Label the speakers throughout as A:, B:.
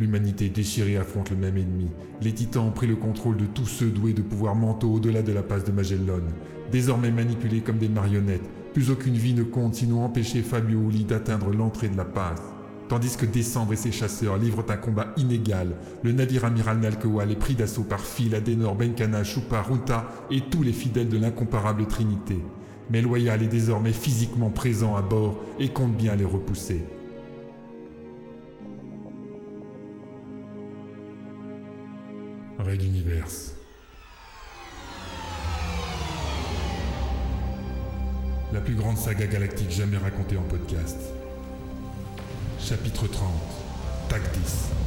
A: L'humanité déchirée affronte le même ennemi. Les titans ont pris le contrôle de tous ceux doués de pouvoirs mentaux au-delà de la passe de Magellan. Désormais manipulés comme des marionnettes, plus aucune vie ne compte sinon empêcher Fabio Uli d'atteindre l'entrée de la passe. Tandis que Décembre et ses chasseurs livrent un combat inégal, le navire amiral Nalkewal est pris d'assaut par Phil, Adenor, Benkana, Shupa, Ruta et tous les fidèles de l'incomparable Trinité. Mais Loyal est désormais physiquement présent à bord et compte bien les repousser. Raid Universe. La plus grande saga galactique jamais racontée en podcast. Chapitre 30. Tactis.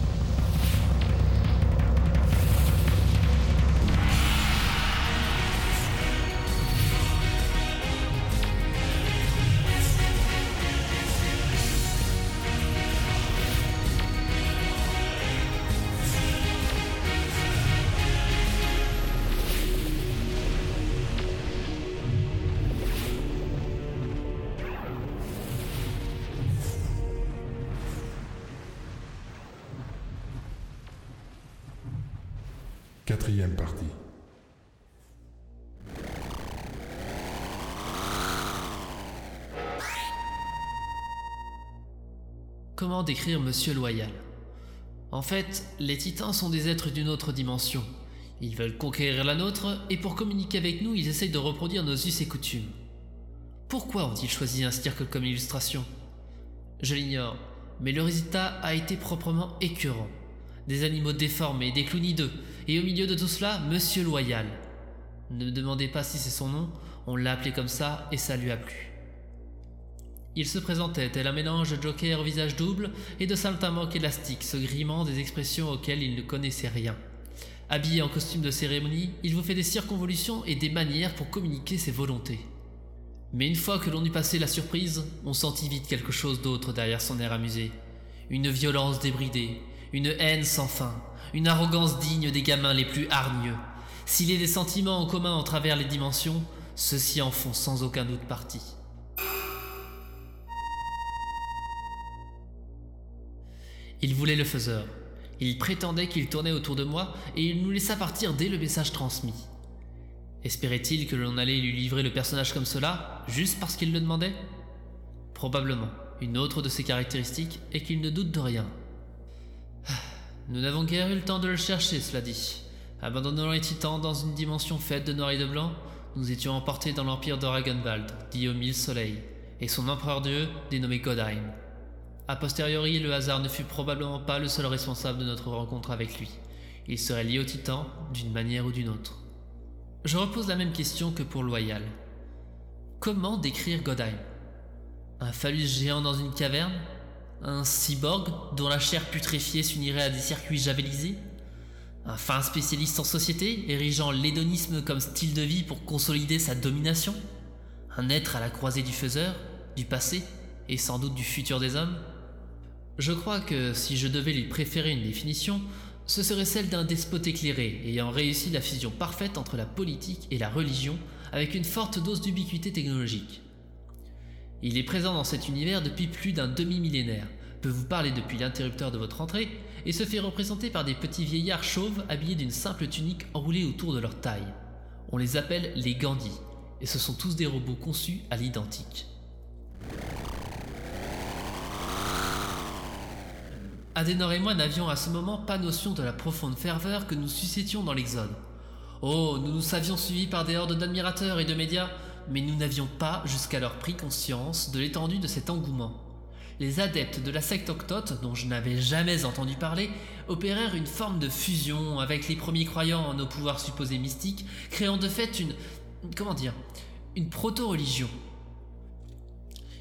B: Décrire Monsieur Loyal En fait, les titans sont des êtres d'une autre dimension. Ils veulent conquérir la nôtre, et pour communiquer avec nous, ils essayent de reproduire nos us et coutumes. Pourquoi ont-ils choisi un cirque comme illustration? Je l'ignore, mais le résultat a été proprement écœurant. Des animaux déformés, des clowns hideux, et au milieu de tout cela, Monsieur Loyal. Ne me demandez pas si c'est son nom, on l'a appelé comme ça et ça lui a plu. Il se présentait tel un mélange de joker au visage double et de saltimbanque élastique, se grimant des expressions auxquelles il ne connaissait rien. Habillé en costume de cérémonie, il vous fait des circonvolutions et des manières pour communiquer ses volontés. Mais une fois que l'on eut passé la surprise, on sentit vite quelque chose d'autre derrière son air amusé. Une violence débridée, une haine sans fin, une arrogance digne des gamins les plus hargneux. S'il est des sentiments en commun en travers les dimensions, ceux-ci en font sans aucun doute partie. Il voulait le faiseur. Il prétendait qu'il tournait autour de moi et il nous laissa partir dès le message transmis. Espérait-il que l'on allait lui livrer le personnage comme cela, juste parce qu'il le demandait? Probablement. Une autre de ses caractéristiques est qu'il ne doute de rien. Nous n'avons guère eu le temps de le chercher, cela dit. Abandonnant les titans dans une dimension faite de noir et de blanc, nous étions emportés dans l'empire de Ragenwald, dit aux mille soleils, et son empereur dieu, dénommé Godheim. A posteriori, le hasard ne fut probablement pas le seul responsable de notre rencontre avec lui. Il serait lié aux titans, d'une manière ou d'une autre. Je repose la même question que pour Loyal. Comment décrire Godheim? Un phallus géant dans une caverne? Un cyborg dont la chair putréfiée s'unirait à des circuits javelisés? Un fin spécialiste en société, érigeant l'hédonisme comme style de vie pour consolider sa domination? Un être à la croisée du faiseur, du passé et sans doute du futur des hommes? Je crois que si je devais lui préférer une définition, ce serait celle d'un despote éclairé, ayant réussi la fusion parfaite entre la politique et la religion, avec une forte dose d'ubiquité technologique. Il est présent dans cet univers depuis plus d'un demi-millénaire, peut vous parler depuis l'interrupteur de votre entrée, et se fait représenter par des petits vieillards chauves habillés d'une simple tunique enroulée autour de leur taille. On les appelle les Gandhi, et ce sont tous des robots conçus à l'identique. Adenor et moi n'avions à ce moment pas notion de la profonde ferveur que nous suscitions dans l'Exode. Oh, nous nous savions suivis par des hordes d'admirateurs et de médias, mais nous n'avions pas jusqu'alors pris conscience de l'étendue de cet engouement. Les adeptes de la secte octote, dont je n'avais jamais entendu parler, opérèrent une forme de fusion avec les premiers croyants en nos pouvoirs supposés mystiques, créant de fait une... comment dire Une proto-religion.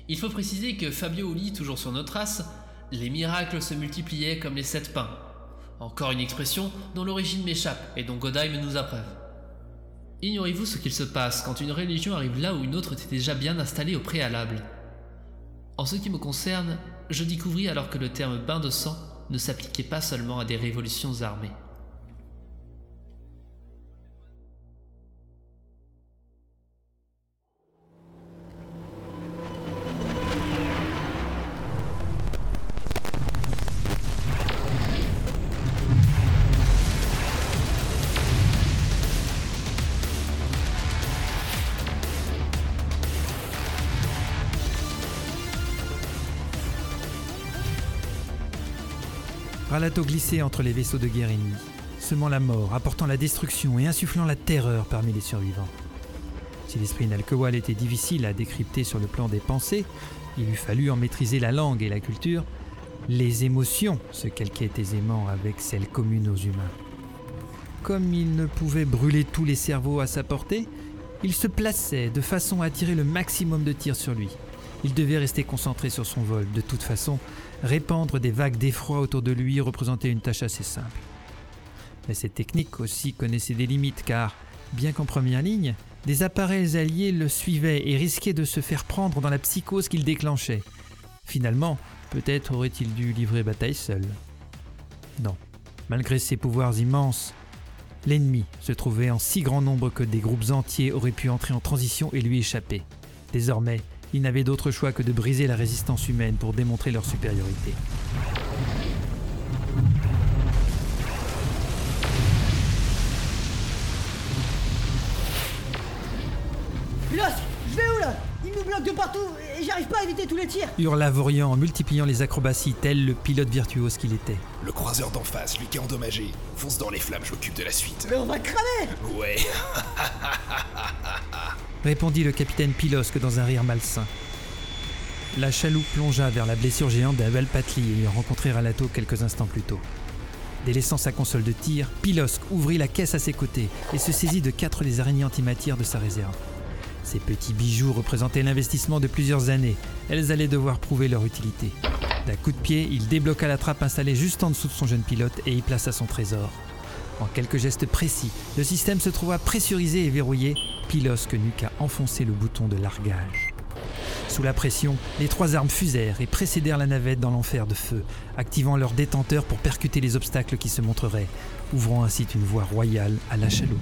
B: Il faut préciser que Fabio Uli, toujours sur nos traces, les miracles se multipliaient comme les sept pains. Encore une expression dont l'origine m'échappe et dont Godheim nous approuve. Ignorez-vous ce qu'il se passe quand une religion arrive là où une autre était déjà bien installée au préalable? En ce qui me concerne, je découvris alors que le terme bain de sang ne s'appliquait pas seulement à des révolutions armées.
C: Ralato glissait entre les vaisseaux de ennemis, semant la mort, apportant la destruction et insufflant la terreur parmi les survivants. Si l'esprit Nalkowal était difficile à décrypter sur le plan des pensées, il eût fallu en maîtriser la langue et la culture, les émotions se calquaient aisément avec celles communes aux humains. Comme il ne pouvait brûler tous les cerveaux à sa portée, il se plaçait de façon à attirer le maximum de tirs sur lui. Il devait rester concentré sur son vol. De toute façon, répandre des vagues d'effroi autour de lui représentait une tâche assez simple. Mais cette technique aussi connaissait des limites car, bien qu'en première ligne, des appareils alliés le suivaient et risquaient de se faire prendre dans la psychose qu'il déclenchait. Finalement, peut-être aurait-il dû livrer bataille seul. Non, malgré ses pouvoirs immenses, l'ennemi se trouvait en si grand nombre que des groupes entiers auraient pu entrer en transition et lui échapper. Désormais, il n'avait d'autre choix que de briser la résistance humaine pour démontrer leur supériorité.
D: Pilos, je vais où là? Il nous bloque de partout et j'arrive pas à éviter tous les tirs.
C: Hurla Vorian en multipliant les acrobaties tel le pilote virtuose qu'il était.
E: Le croiseur d'en face, lui qui est endommagé. Fonce dans les flammes, je m'occupe de la suite.
D: Mais on va cramer
E: Ouais.
C: répondit le capitaine Pilosque dans un rire malsain. La chaloupe plongea vers la blessure géante d'Abel Patli et rencontré Ralato quelques instants plus tôt. Délaissant sa console de tir, Pilosque ouvrit la caisse à ses côtés et se saisit de quatre des araignées antimatières de sa réserve. Ces petits bijoux représentaient l'investissement de plusieurs années. Elles allaient devoir prouver leur utilité. D'un coup de pied, il débloqua la trappe installée juste en dessous de son jeune pilote et y plaça son trésor. En quelques gestes précis, le système se trouva pressurisé et verrouillé, Pilosque n'eut qu'à enfoncer le bouton de largage. Sous la pression, les trois armes fusèrent et précédèrent la navette dans l'enfer de feu, activant leurs détenteurs pour percuter les obstacles qui se montreraient, ouvrant ainsi une voie royale à la chaloupe.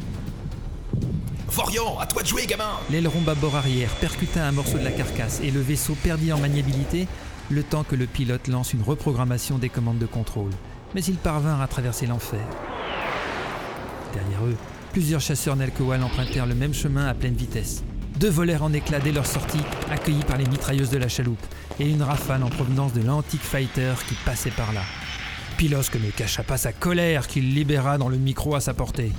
E: Vorian, à toi de jouer, gamin
C: L'aileron bâbord arrière percuta un morceau de la carcasse et le vaisseau perdit en maniabilité le temps que le pilote lance une reprogrammation des commandes de contrôle. Mais ils parvinrent à traverser l'enfer. Derrière eux, plusieurs chasseurs Nelkowal empruntèrent le même chemin à pleine vitesse. Deux volèrent en éclats dès leur sortie, accueillis par les mitrailleuses de la chaloupe, et une rafale en provenance de l'antique fighter qui passait par là. Pilosque ne cacha pas sa colère qu'il libéra dans le micro à sa portée.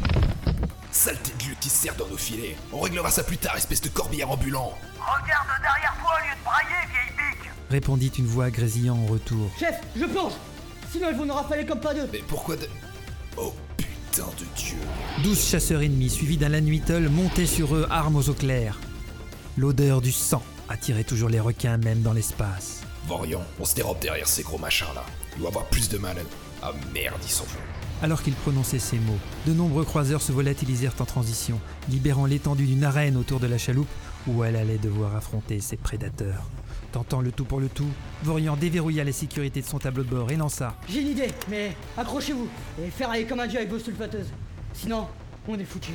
E: Saleté de lieu qui se sert dans nos filets. On réglera ça plus tard, espèce de corbillard ambulant.
F: Regarde derrière toi au lieu de brailler, vieille bique
C: Répondit une voix grésillant en retour.
D: Chef, je plonge Sinon ils vont nous rafaler comme pas deux
E: Mais pourquoi de... Oh putain de dieu.
C: Douze chasseurs ennemis, suivis d'un lanuitel, montaient sur eux, armes aux eaux claires. L'odeur du sang attirait toujours les requins même dans l'espace.
E: Vorian, on se dérobe derrière ces gros machins là. Il doit avoir plus de mal. Ah merde, ils sont.
C: Alors qu'il prononçait ces mots, de nombreux croiseurs se volatilisèrent en transition, libérant l'étendue d'une arène autour de la chaloupe où elle allait devoir affronter ses prédateurs. Tentant le tout pour le tout, Vorian déverrouilla les sécurités de son tableau de bord et lança.
D: J'ai une idée, mais accrochez-vous et ferraillez comme un dieu avec vos sulfateuses. Sinon, on est foutu.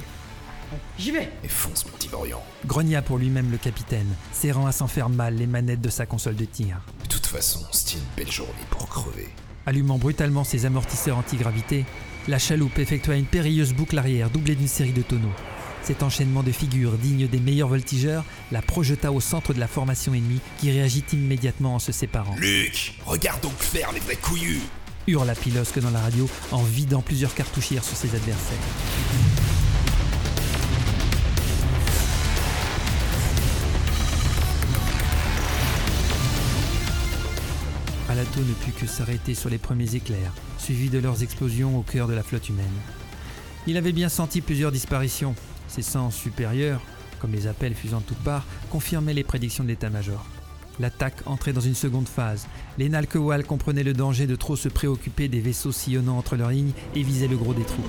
D: J'y vais
E: Et fonce, mon petit Vorian.
C: Grogna pour lui-même le capitaine, serrant à s'en faire mal les manettes de sa console de tir.
E: De toute façon, c'était une belle journée pour crever.
C: Allumant brutalement ses amortisseurs anti-gravité, la chaloupe effectua une périlleuse boucle arrière doublée d'une série de tonneaux. Cet enchaînement de figures dignes des meilleurs voltigeurs la projeta au centre de la formation ennemie qui réagit immédiatement en se séparant.
E: Luc, regarde donc faire les vrais couillus
C: Hurla Pilosque dans la radio en vidant plusieurs cartouchières sur ses adversaires. Alato ne put que s'arrêter sur les premiers éclairs, suivis de leurs explosions au cœur de la flotte humaine. Il avait bien senti plusieurs disparitions. Ses sens supérieurs, comme les appels fusant de toutes parts, confirmaient les prédictions de l'état-major. L'attaque entrait dans une seconde phase. Les Nalkewal comprenaient le danger de trop se préoccuper des vaisseaux sillonnant entre leurs lignes et visaient le gros des troupes.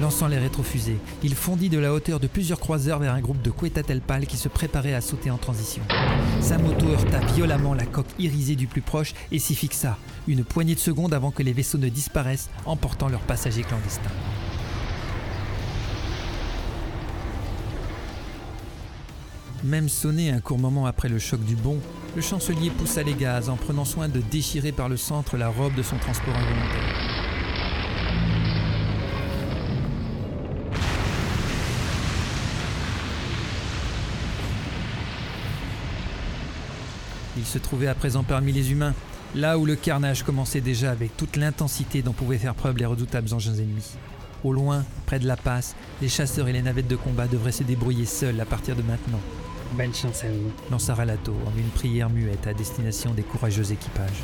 C: Lançant les rétrofusées, il fondit de la hauteur de plusieurs croiseurs vers un groupe de Quetzaltelpal qui se préparait à sauter en transition. Sa moto heurta violemment la coque irisée du plus proche et s'y fixa, une poignée de secondes avant que les vaisseaux ne disparaissent, emportant leurs passagers clandestins. Même sonné un court moment après le choc du bond, le chancelier poussa les gaz en prenant soin de déchirer par le centre la robe de son transport involontaire. Il se trouvait à présent parmi les humains, là où le carnage commençait déjà avec toute l'intensité dont pouvaient faire preuve les redoutables engins ennemis. Au loin, près de la passe, les chasseurs et les navettes de combat devraient se débrouiller seuls à partir de maintenant,
G: Bonne chance à vous.
C: lança Ralato en une prière muette à destination des courageux équipages.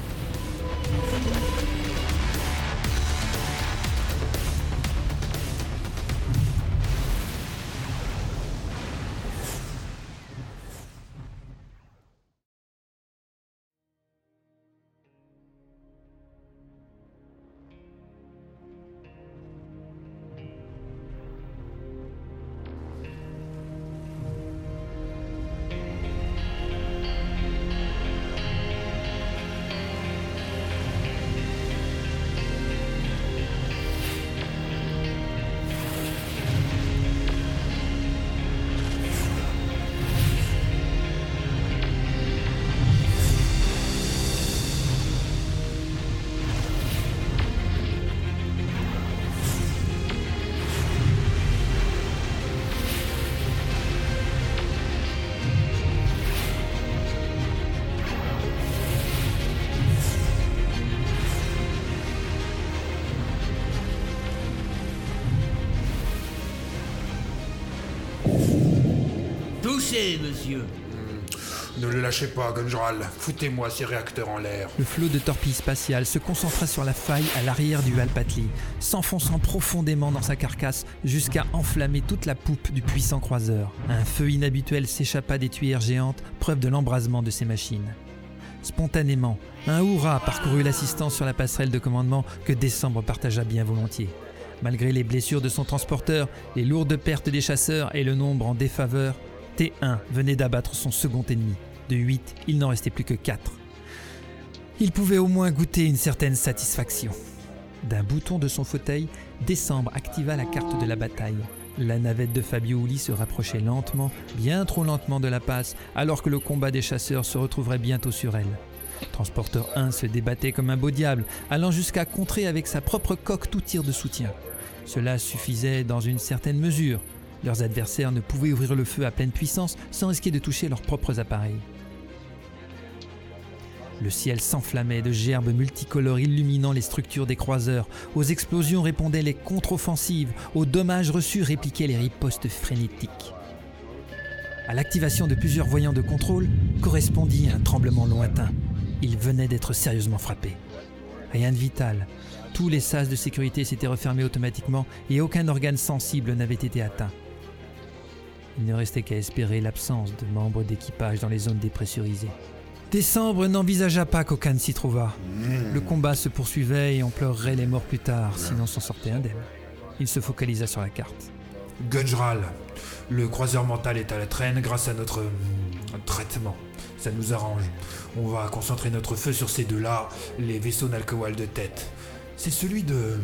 E: Lâchez pas, Gunjral. Foutez-moi ces réacteurs en l'air.
C: Le flot de torpilles spatiales se concentra sur la faille à l'arrière du Alpatli, s'enfonçant profondément dans sa carcasse jusqu'à enflammer toute la poupe du puissant croiseur. Un feu inhabituel s'échappa des tuyères géantes, preuve de l'embrasement de ces machines. Spontanément, un hurrah parcourut l'assistance sur la passerelle de commandement que Décembre partagea bien volontiers. Malgré les blessures de son transporteur, les lourdes pertes des chasseurs et le nombre en défaveur, T1 venait d'abattre son second ennemi. De 8, il n'en restait plus que 4. Il pouvait au moins goûter une certaine satisfaction. D'un bouton de son fauteuil, Décembre activa la carte de la bataille. La navette de Fabio Uli se rapprochait lentement, bien trop lentement de la passe, alors que le combat des chasseurs se retrouverait bientôt sur elle. Transporteur 1 se débattait comme un beau diable, allant jusqu'à contrer avec sa propre coque tout tir de soutien. Cela suffisait dans une certaine mesure. Leurs adversaires ne pouvaient ouvrir le feu à pleine puissance sans risquer de toucher leurs propres appareils. Le ciel s'enflammait de gerbes multicolores illuminant les structures des croiseurs. Aux explosions répondaient les contre-offensives, aux dommages reçus répliquaient les ripostes frénétiques. À l'activation de plusieurs voyants de contrôle correspondit un tremblement lointain. Il venait d'être sérieusement frappé. Rien de vital. Tous les sas de sécurité s'étaient refermés automatiquement et aucun organe sensible n'avait été atteint. Il ne restait qu'à espérer l'absence de membres d'équipage dans les zones dépressurisées. Décembre n'envisagea pas qu'aucun s'y trouvât. Le combat se poursuivait et on pleurerait les morts plus tard, sinon s'en sortait indemne. Il se focalisa sur la carte.
E: Gunjral, le croiseur mental est à la traîne grâce à notre hum, traitement. Ça nous arrange. On va concentrer notre feu sur ces deux-là, les vaisseaux Nalkowal de tête. C'est celui de.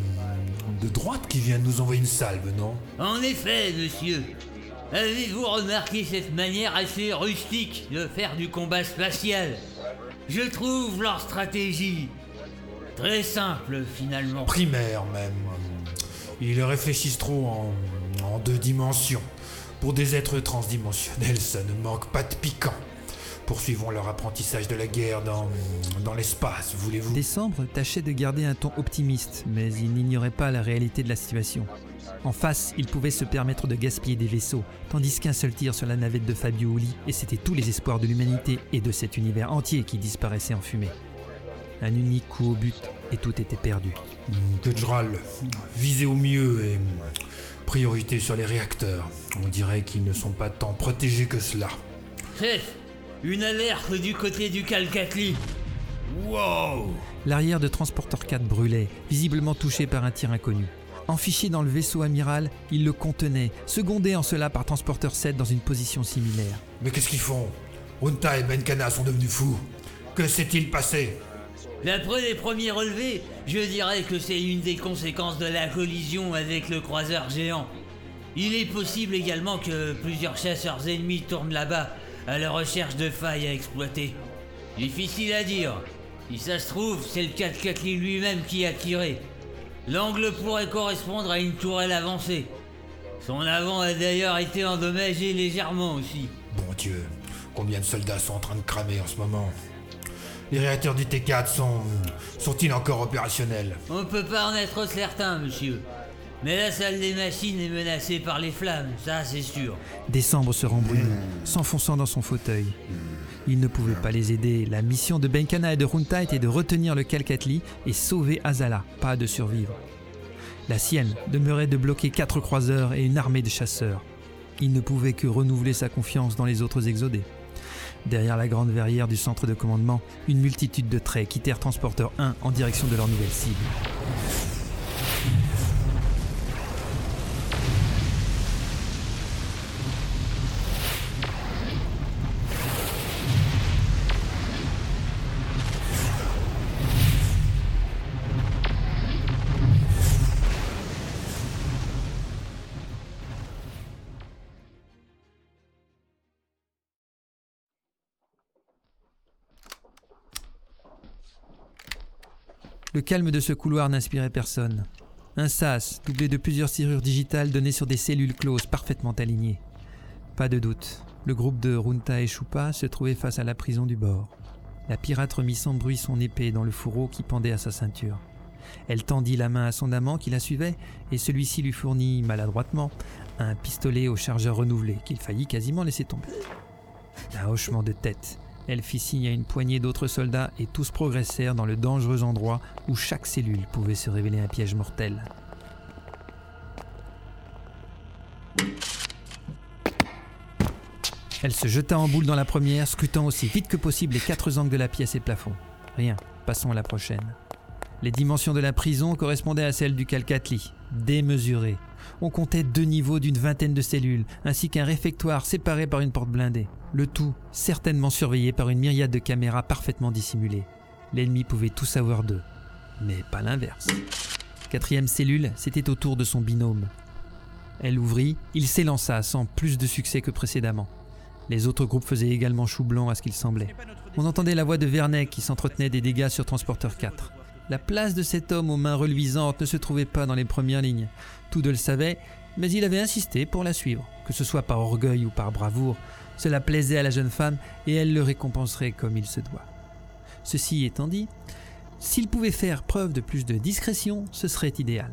E: de droite qui vient de nous envoyer une salve, non?
H: En effet, monsieur. Avez-vous remarqué cette manière assez rustique de faire du combat spatial? Je trouve leur stratégie très simple finalement.
E: Primaire même. Ils réfléchissent trop en, en deux dimensions. Pour des êtres transdimensionnels, ça ne manque pas de piquant. Poursuivons leur apprentissage de la guerre dans, dans l'espace, voulez-vous?
C: Décembre tâchait de garder un ton optimiste, mais il n'ignorait pas la réalité de la situation. En face, il pouvait se permettre de gaspiller des vaisseaux, tandis qu'un seul tir sur la navette de Fabio Uli, et c'était tous les espoirs de l'humanité et de cet univers entier qui disparaissaient en fumée. Un unique coup au but, et tout était perdu.
E: Gujral, visez au mieux et priorité sur les réacteurs. On dirait qu'ils ne sont pas tant protégés que cela.
H: Chef, une alerte du côté du Calcatli. Wow
C: L'arrière de Transporteur 4 brûlait, visiblement touché par un tir inconnu. Enfiché dans le vaisseau amiral, il le contenait, secondé en cela par Transporteur 7 dans une position similaire.
E: Mais qu'est-ce qu'ils font? Unta et Benkana sont devenus fous. Que s'est-il passé?
H: D'après les premiers relevés, je dirais que c'est une des conséquences de la collision avec le croiseur géant. Il est possible également que plusieurs chasseurs ennemis tournent là-bas à la recherche de failles à exploiter. Difficile à dire. Si ça se trouve, c'est le 4 lui-même qui a tiré. L'angle pourrait correspondre à une tourelle avancée. Son avant a d'ailleurs été endommagé légèrement aussi.
E: Bon Dieu, combien de soldats sont en train de cramer en ce moment? Les réacteurs du T4 sont. sont-ils encore opérationnels?
H: On peut pas en être certain, monsieur. Mais la salle des machines est menacée par les flammes, ça c'est sûr.
C: Décembre se rembrune, s'enfonçant dans son fauteuil. Il ne pouvait pas les aider. La mission de Benkana et de Runta était de retenir le Calcatli et sauver Azala, pas de survivre. La sienne demeurait de bloquer quatre croiseurs et une armée de chasseurs. Il ne pouvait que renouveler sa confiance dans les autres exodés. Derrière la grande verrière du centre de commandement, une multitude de traits quittèrent Transporteur 1 en direction de leur nouvelle cible. Le calme de ce couloir n'inspirait personne. Un sas, doublé de plusieurs serrures digitales, donnait sur des cellules closes parfaitement alignées. Pas de doute, le groupe de Runta et Chupa se trouvait face à la prison du bord. La pirate remit sans bruit son épée dans le fourreau qui pendait à sa ceinture. Elle tendit la main à son amant qui la suivait, et celui-ci lui fournit, maladroitement, un pistolet au chargeur renouvelé qu'il faillit quasiment laisser tomber. Un hochement de tête, elle fit signe à une poignée d'autres soldats et tous progressèrent dans le dangereux endroit où chaque cellule pouvait se révéler un piège mortel. Elle se jeta en boule dans la première, scrutant aussi vite que possible les quatre angles de la pièce et plafond. Rien, passons à la prochaine. Les dimensions de la prison correspondaient à celles du Calcatli, démesurées. On comptait deux niveaux d'une vingtaine de cellules, ainsi qu'un réfectoire séparé par une porte blindée. Le tout certainement surveillé par une myriade de caméras parfaitement dissimulées. L'ennemi pouvait tout savoir d'eux, mais pas l'inverse. Quatrième cellule, c'était au tour de son binôme. Elle ouvrit, il s'élança sans plus de succès que précédemment. Les autres groupes faisaient également chou blanc à ce qu'il semblait. On entendait la voix de Vernet qui s'entretenait des dégâts sur Transporteur 4. La place de cet homme aux mains reluisantes ne se trouvait pas dans les premières lignes. Tout le savait, mais il avait insisté pour la suivre, que ce soit par orgueil ou par bravoure. Cela plaisait à la jeune femme et elle le récompenserait comme il se doit. Ceci étant dit, s'il pouvait faire preuve de plus de discrétion, ce serait idéal.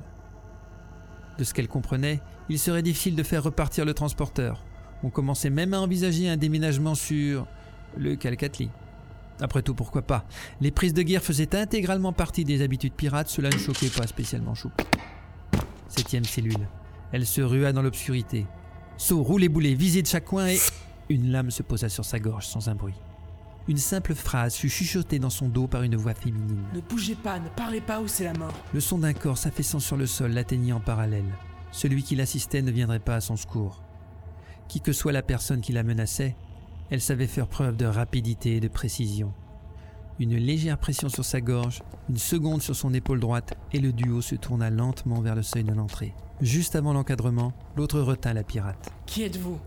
C: De ce qu'elle comprenait, il serait difficile de faire repartir le transporteur. On commençait même à envisager un déménagement sur le Calcatli. Après tout, pourquoi pas? Les prises de guerre faisaient intégralement partie des habitudes pirates, cela ne choquait pas spécialement Chou. Septième cellule. Elle se rua dans l'obscurité. Saut, roulé boulet, visée de chaque coin et... Une lame se posa sur sa gorge sans un bruit. Une simple phrase fut chuchotée dans son dos par une voix féminine.
G: Ne bougez pas, ne parlez pas ou c'est la mort.
C: Le son d'un corps s'affaissant sur le sol l'atteignit en parallèle. Celui qui l'assistait ne viendrait pas à son secours. Qui que soit la personne qui la menaçait, elle savait faire preuve de rapidité et de précision. Une légère pression sur sa gorge, une seconde sur son épaule droite, et le duo se tourna lentement vers le seuil de l'entrée. Juste avant l'encadrement, l'autre retint la pirate.
G: Qui êtes-vous?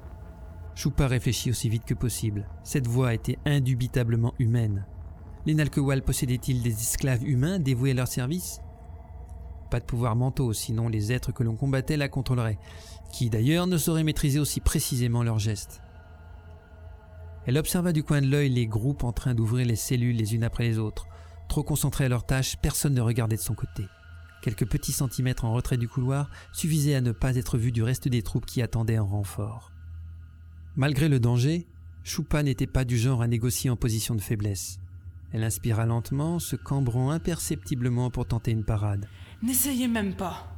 C: Choupa réfléchit aussi vite que possible. Cette voix était indubitablement humaine. Les Nalkewal possédaient-ils des esclaves humains dévoués à leur service? Pas de pouvoirs mentaux, sinon les êtres que l'on combattait la contrôleraient, qui d'ailleurs ne sauraient maîtriser aussi précisément leurs gestes. Elle observa du coin de l'œil les groupes en train d'ouvrir les cellules les unes après les autres. Trop concentrés à leur tâche, personne ne regardait de son côté. Quelques petits centimètres en retrait du couloir suffisaient à ne pas être vus du reste des troupes qui attendaient en renfort. Malgré le danger, Choupa n'était pas du genre à négocier en position de faiblesse. Elle inspira lentement, se cambrant imperceptiblement pour tenter une parade.
G: N'essayez même pas.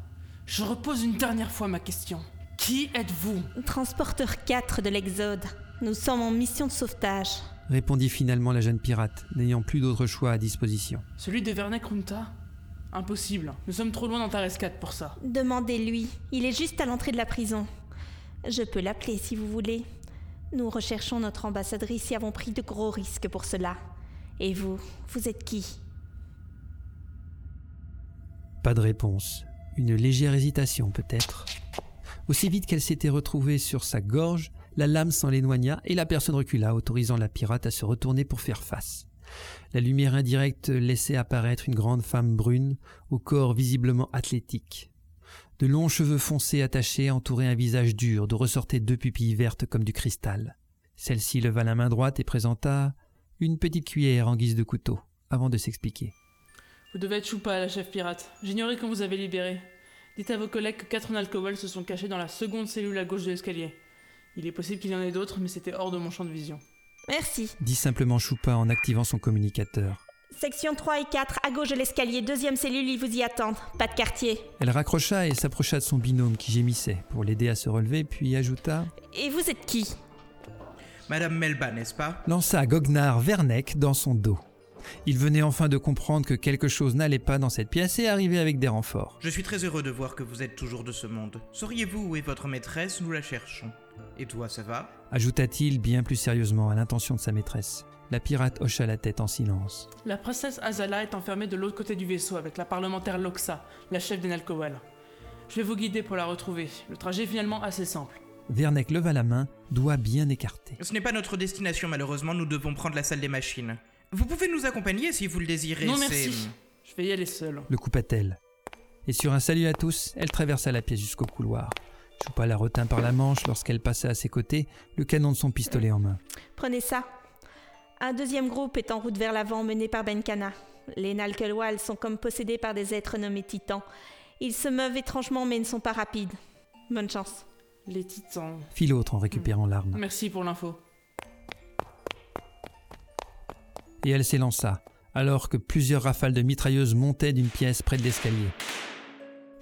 G: Je repose une dernière fois ma question. Qui êtes-vous?
I: Transporteur 4 de l'Exode. Nous sommes en mission de sauvetage.
C: Répondit finalement la jeune pirate, n'ayant plus d'autre choix à disposition.
G: Celui de Vernet Krunta Impossible. Nous sommes trop loin dans Tares pour ça.
I: Demandez-lui. Il est juste à l'entrée de la prison. Je peux l'appeler si vous voulez. Nous recherchons notre ambassadrice et avons pris de gros risques pour cela. Et vous, vous êtes qui?
C: Pas de réponse. Une légère hésitation peut-être. Aussi vite qu'elle s'était retrouvée sur sa gorge, la lame s'en éloigna et la personne recula, autorisant la pirate à se retourner pour faire face. La lumière indirecte laissait apparaître une grande femme brune, au corps visiblement athlétique. De longs cheveux foncés attachés entouraient un visage dur d'où ressortaient deux pupilles vertes comme du cristal. Celle-ci leva la main droite et présenta une petite cuillère en guise de couteau, avant de s'expliquer.
G: Vous devez être Choupa, la chef pirate. J'ignorais qu'on vous avait libéré. Dites à vos collègues que quatre Nalkowal se sont cachés dans la seconde cellule à gauche de l'escalier. Il est possible qu'il y en ait d'autres, mais c'était hors de mon champ de vision.
I: Merci.
C: Dit simplement Choupa en activant son communicateur.
I: Section 3 et 4, à gauche de l'escalier, deuxième cellule, ils vous y attendent. Pas de quartier.
C: Elle raccrocha et s'approcha de son binôme qui gémissait pour l'aider à se relever, puis ajouta
I: Et vous êtes qui?
J: Madame Melba, n'est-ce pas?
C: Lança Gognard Verneck dans son dos. Il venait enfin de comprendre que quelque chose n'allait pas dans cette pièce et arrivait avec des renforts.
J: Je suis très heureux de voir que vous êtes toujours de ce monde. Sauriez-vous où est votre maîtresse? Nous la cherchons. Et toi, ça va?
C: Ajouta-t-il bien plus sérieusement à l'intention de sa maîtresse. La pirate hocha la tête en silence.
G: La princesse Azala est enfermée de l'autre côté du vaisseau avec la parlementaire Loxa, la chef des Nalkowal. Je vais vous guider pour la retrouver. Le trajet est finalement assez simple.
C: Verneck leva la main, doigt bien écarté.
J: Ce n'est pas notre destination, malheureusement, nous devons prendre la salle des machines. Vous pouvez nous accompagner si vous le désirez.
G: non merci. Je vais y aller seul.
C: Le coupa-t-elle. Et sur un salut à tous, elle traversa la pièce jusqu'au couloir. Choupa la retint par la manche lorsqu'elle passa à ses côtés, le canon de son pistolet en main.
I: Prenez ça. Un deuxième groupe est en route vers l'avant mené par Benkana. Les Nalkelwal sont comme possédés par des êtres nommés titans. Ils se meuvent étrangement mais ne sont pas rapides. Bonne chance.
G: Les titans.
C: Fit l'autre en récupérant l'arme.
G: Merci pour l'info.
C: Et elle s'élança, alors que plusieurs rafales de mitrailleuses montaient d'une pièce près de l'escalier.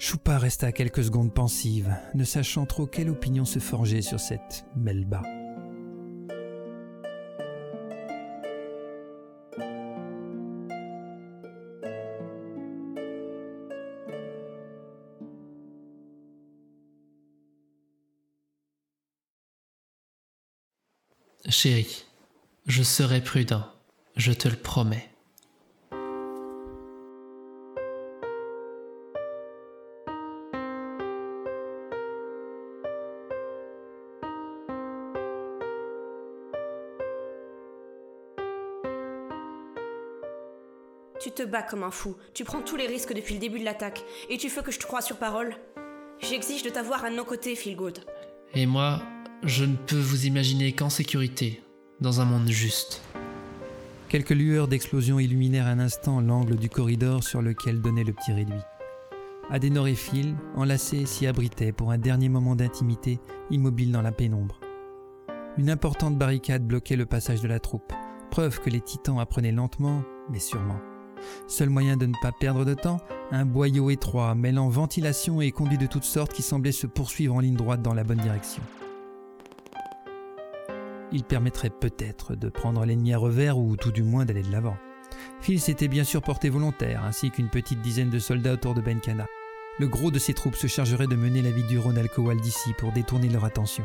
C: Choupa resta quelques secondes pensive, ne sachant trop quelle opinion se forger sur cette Melba.
B: Chérie, je serai prudent, je te le promets.
K: Bats comme un fou, tu prends tous les risques depuis le début de l'attaque, et tu veux que je te croie sur parole J'exige de t'avoir à nos côtés, Feelgood.
B: Et moi, je ne peux vous imaginer qu'en sécurité, dans un monde juste.
C: Quelques lueurs d'explosion illuminèrent un instant l'angle du corridor sur lequel donnait le petit réduit. Adenor et Phil, enlacés, s'y abritaient pour un dernier moment d'intimité, immobiles dans la pénombre. Une importante barricade bloquait le passage de la troupe, preuve que les titans apprenaient lentement, mais sûrement. Seul moyen de ne pas perdre de temps, un boyau étroit mêlant ventilation et conduits de toutes sortes qui semblait se poursuivre en ligne droite dans la bonne direction. Il permettrait peut-être de prendre l'ennemi à revers ou tout du moins d'aller de l'avant. Phil s'était bien sûr porté volontaire, ainsi qu'une petite dizaine de soldats autour de Benkana. Le gros de ses troupes se chargerait de mener la vie du Ron Alcoal d'ici pour détourner leur attention.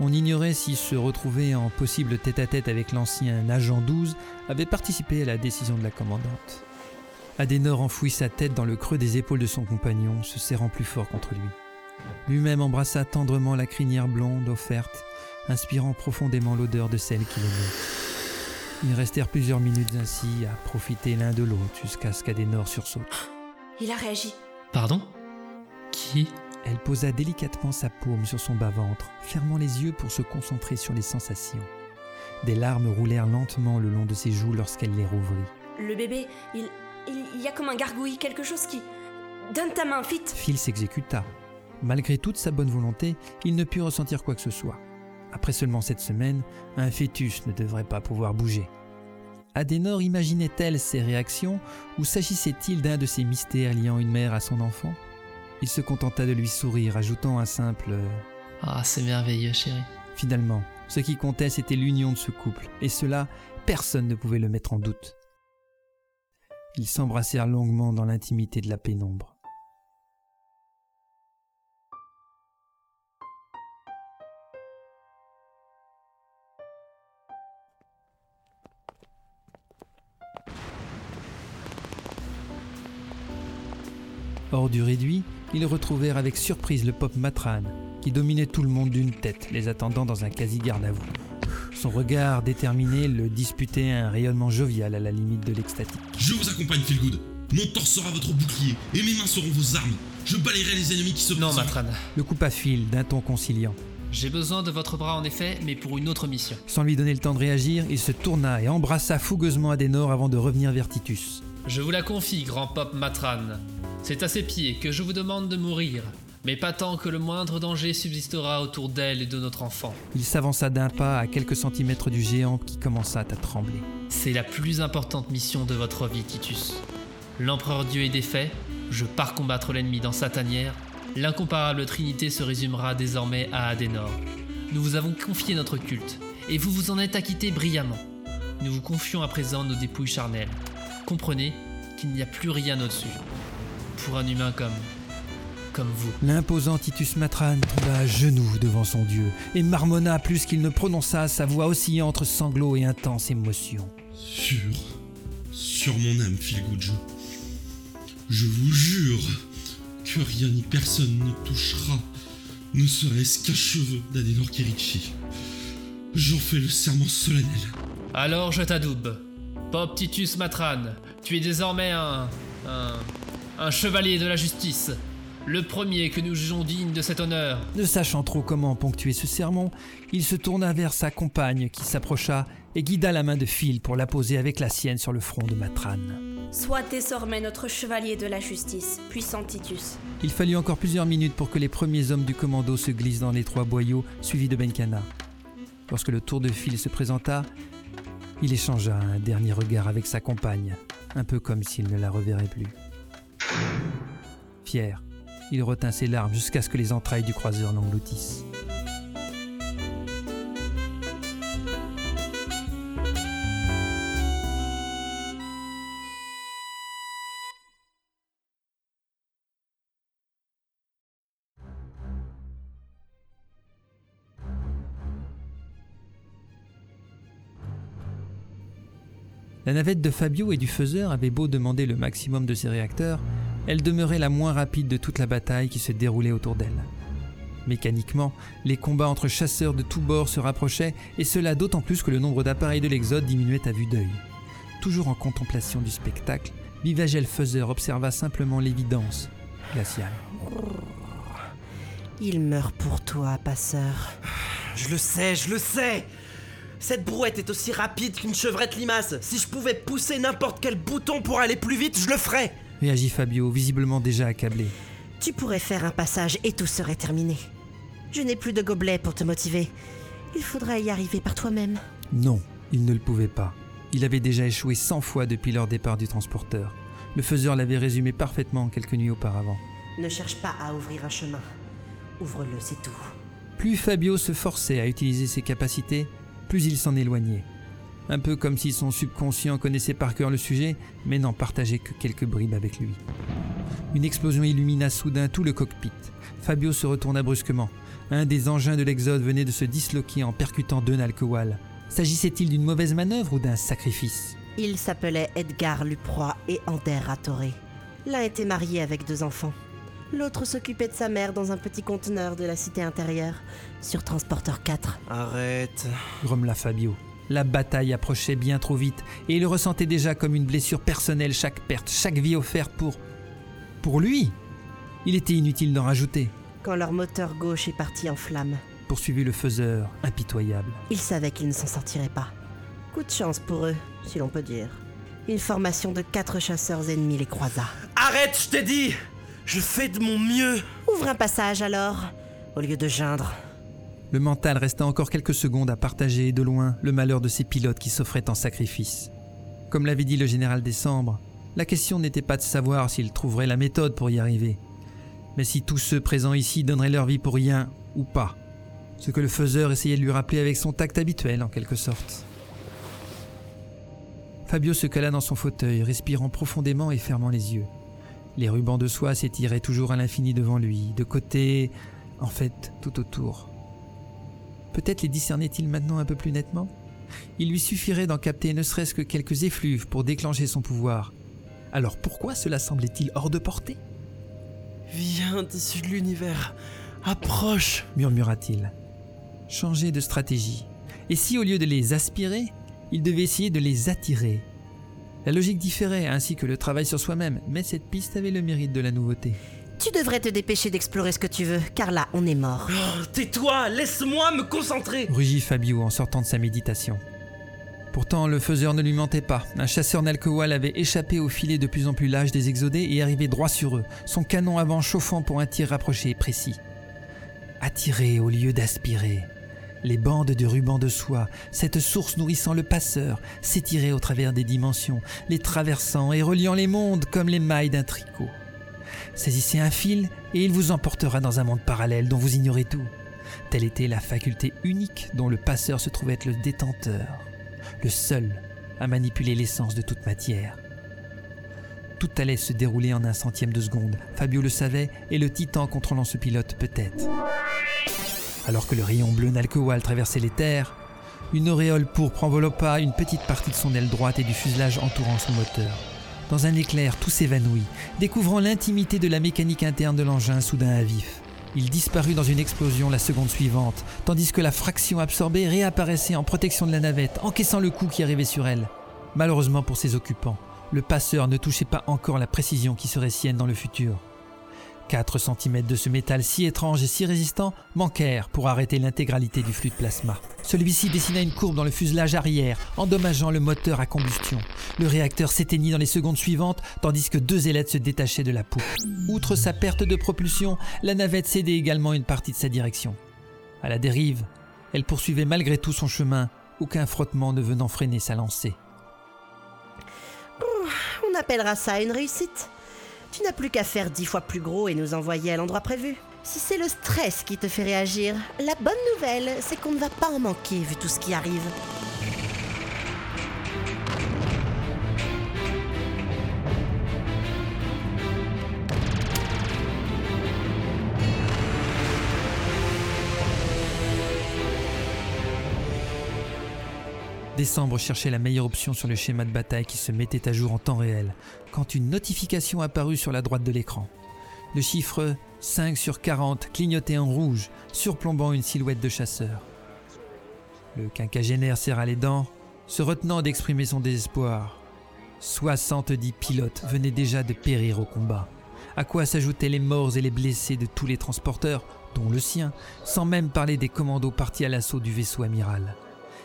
C: On ignorait s'il se retrouvait en possible tête-à-tête avec l'ancien agent 12 avait participé à la décision de la commandante. Adenor enfouit sa tête dans le creux des épaules de son compagnon, se serrant plus fort contre lui. Lui-même embrassa tendrement la crinière blonde offerte, inspirant profondément l'odeur de celle qu'il aimait. Ils restèrent plusieurs minutes ainsi à profiter l'un de l'autre jusqu'à ce qu'Adenor sursaute.
K: Il a réagi.
B: Pardon? Qui?
C: Elle posa délicatement sa paume sur son bas-ventre, fermant les yeux pour se concentrer sur les sensations. Des larmes roulèrent lentement le long de ses joues lorsqu'elle les rouvrit.
K: Le bébé, il, il, y a comme un gargouille, quelque chose qui... Donne ta main, vite
C: Phil s'exécuta. Malgré toute sa bonne volonté, il ne put ressentir quoi que ce soit. Après seulement cette semaine, un fœtus ne devrait pas pouvoir bouger. Adenor imaginait-elle ces réactions ou s'agissait-il d'un de ces mystères liant une mère à son enfant? Il se contenta de lui sourire, ajoutant un simple ⁇
B: Ah, c'est merveilleux, chérie.
C: Finalement, ce qui comptait, c'était l'union de ce couple, et cela, personne ne pouvait le mettre en doute. Ils s'embrassèrent longuement dans l'intimité de la pénombre. Hors du réduit, ils retrouvèrent avec surprise le pop Matran, qui dominait tout le monde d'une tête, les attendant dans un quasi-garde à vous. Son regard déterminé le disputait un rayonnement jovial à la limite de l'extatique.
L: Je vous accompagne, Feelgood. Mon torse sera votre bouclier et mes mains seront vos armes. Je balayerai les ennemis qui se
B: Non,
L: présentent.
B: Matran.
C: Le coupa Phil d'un ton conciliant.
B: J'ai besoin de votre bras en effet, mais pour une autre mission.
C: Sans lui donner le temps de réagir, il se tourna et embrassa fougueusement Adenor avant de revenir vers Titus.
B: Je vous la confie, grand Pop Matran. C'est à ses pieds que je vous demande de mourir, mais pas tant que le moindre danger subsistera autour d'elle et de notre enfant.
C: Il s'avança d'un pas à quelques centimètres du géant qui commença à trembler.
B: C'est la plus importante mission de votre vie, Titus. L'empereur Dieu est défait, je pars combattre l'ennemi dans sa tanière, l'incomparable Trinité se résumera désormais à Adenor. Nous vous avons confié notre culte, et vous vous en êtes acquitté brillamment. Nous vous confions à présent nos dépouilles charnelles. Comprenez qu'il n'y a plus rien au-dessus. Pour un humain comme. comme vous.
C: L'imposant Titus Matran tomba à genoux devant son dieu et marmonna plus qu'il ne prononça sa voix oscillant entre sanglots et intense émotion.
L: Sur. sur mon âme, Philgoodjo. Je vous jure que rien ni personne ne touchera, ne serait-ce qu'un cheveu d'Adenor Kirichi. J'en fais le serment solennel.
B: Alors je t'adoube. Pop Titus Matran, tu es désormais un. un. Un chevalier de la justice. Le premier que nous jugeons digne de cet honneur.
C: Ne sachant trop comment ponctuer ce sermon, il se tourna vers sa compagne qui s'approcha et guida la main de Phil pour la poser avec la sienne sur le front de Matran.
K: Sois désormais notre chevalier de la justice, puissant Titus.
C: Il fallut encore plusieurs minutes pour que les premiers hommes du commando se glissent dans les trois boyaux suivis de Benkana. Lorsque le tour de Phil se présenta, il échangea un dernier regard avec sa compagne, un peu comme s'il ne la reverrait plus. Fier, il retint ses larmes jusqu'à ce que les entrailles du croiseur l'engloutissent. La navette de Fabio et du faiseur avait beau demander le maximum de ses réacteurs, elle demeurait la moins rapide de toute la bataille qui se déroulait autour d'elle. Mécaniquement, les combats entre chasseurs de tous bords se rapprochaient, et cela d'autant plus que le nombre d'appareils de l'Exode diminuait à vue d'œil. Toujours en contemplation du spectacle, Vivagel Faiseur observa simplement l'évidence glaciale.
M: Il meurt pour toi, passeur.
N: Je le sais, je le sais Cette brouette est aussi rapide qu'une chevrette limace. Si je pouvais pousser n'importe quel bouton pour aller plus vite, je le ferais
C: Réagit Fabio, visiblement déjà accablé.
M: Tu pourrais faire un passage et tout serait terminé. Je n'ai plus de gobelet pour te motiver. Il faudrait y arriver par toi-même.
C: Non, il ne le pouvait pas. Il avait déjà échoué cent fois depuis leur départ du transporteur. Le faiseur l'avait résumé parfaitement quelques nuits auparavant.
M: Ne cherche pas à ouvrir un chemin. Ouvre-le, c'est tout.
C: Plus Fabio se forçait à utiliser ses capacités, plus il s'en éloignait. Un peu comme si son subconscient connaissait par cœur le sujet, mais n'en partageait que quelques bribes avec lui. Une explosion illumina soudain tout le cockpit. Fabio se retourna brusquement. Un des engins de l'Exode venait de se disloquer en percutant deux Nalkowal. S'agissait-il d'une mauvaise manœuvre ou d'un sacrifice?
M: Ils s'appelaient Edgar Luproy et Ander Ratoré. L'un était marié avec deux enfants. L'autre s'occupait de sa mère dans un petit conteneur de la cité intérieure, sur Transporteur 4.
N: Arrête.
C: grommela Fabio. La bataille approchait bien trop vite et il ressentait déjà comme une blessure personnelle chaque perte, chaque vie offerte pour. pour lui Il était inutile d'en rajouter,
M: Quand leur moteur gauche est parti en flammes,
C: poursuivit le faiseur, impitoyable.
M: ils savaient qu'ils ne s'en sortiraient pas. Coup de chance pour eux, si l'on peut dire. Une formation de quatre chasseurs ennemis les croisa.
N: Arrête, je t'ai dit Je fais de mon mieux
M: Ouvre un passage alors, au lieu de geindre.
C: Le mental resta encore quelques secondes à partager de loin le malheur de ces pilotes qui s'offraient en sacrifice. Comme l'avait dit le général Décembre, la question n'était pas de savoir s'ils trouveraient la méthode pour y arriver, mais si tous ceux présents ici donneraient leur vie pour rien ou pas. Ce que le faiseur essayait de lui rappeler avec son tact habituel en quelque sorte. Fabio se cala dans son fauteuil, respirant profondément et fermant les yeux. Les rubans de soie s'étiraient toujours à l'infini devant lui, de côté, en fait, tout autour. Peut-être les discernait-il maintenant un peu plus nettement? Il lui suffirait d'en capter ne serait-ce que quelques effluves pour déclencher son pouvoir. Alors pourquoi cela semblait-il hors de portée?
N: Viens d'issu de l'univers. Approche
C: murmura-t-il. Changer de stratégie. Et si au lieu de les aspirer, il devait essayer de les attirer? La logique différait, ainsi que le travail sur soi-même, mais cette piste avait le mérite de la nouveauté.
M: Tu devrais te dépêcher d'explorer ce que tu veux, car là, on est mort.
N: Oh, Tais-toi, laisse-moi me concentrer.
C: Rugit Fabio en sortant de sa méditation. Pourtant, le faiseur ne lui mentait pas. Un chasseur Nalkowal avait échappé au filet de plus en plus large des exodés et arrivé droit sur eux, son canon avant chauffant pour un tir rapproché et précis. Attirer au lieu d'aspirer. Les bandes de ruban de soie, cette source nourrissant le passeur, s'étiraient au travers des dimensions, les traversant et reliant les mondes comme les mailles d'un tricot. Saisissez un fil et il vous emportera dans un monde parallèle dont vous ignorez tout. Telle était la faculté unique dont le passeur se trouvait être le détenteur, le seul à manipuler l'essence de toute matière. Tout allait se dérouler en un centième de seconde. Fabio le savait et le titan contrôlant ce pilote peut-être. Alors que le rayon bleu Nalkowal traversait les terres, une auréole pourpre enveloppa une petite partie de son aile droite et du fuselage entourant son moteur. Dans un éclair, tout s'évanouit, découvrant l'intimité de la mécanique interne de l'engin soudain à vif. Il disparut dans une explosion la seconde suivante, tandis que la fraction absorbée réapparaissait en protection de la navette, encaissant le coup qui arrivait sur elle. Malheureusement pour ses occupants, le passeur ne touchait pas encore la précision qui serait sienne dans le futur. 4 cm de ce métal si étrange et si résistant manquèrent pour arrêter l'intégralité du flux de plasma. Celui-ci dessina une courbe dans le fuselage arrière, endommageant le moteur à combustion. Le réacteur s'éteignit dans les secondes suivantes, tandis que deux ailettes se détachaient de la poupe. Outre sa perte de propulsion, la navette cédait également une partie de sa direction. À la dérive, elle poursuivait malgré tout son chemin, aucun frottement ne venant freiner sa lancée.
M: On appellera ça une réussite. Tu n'as plus qu'à faire dix fois plus gros et nous envoyer à l'endroit prévu. Si c'est le stress qui te fait réagir, la bonne nouvelle, c'est qu'on ne va pas en manquer vu tout ce qui arrive.
C: Décembre cherchait la meilleure option sur le schéma de bataille qui se mettait à jour en temps réel, quand une notification apparut sur la droite de l'écran. Le chiffre 5 sur 40 clignotait en rouge, surplombant une silhouette de chasseur. Le quinquagénaire serra les dents, se retenant d'exprimer son désespoir. 70 pilotes venaient déjà de périr au combat, à quoi s'ajoutaient les morts et les blessés de tous les transporteurs, dont le sien, sans même parler des commandos partis à l'assaut du vaisseau amiral.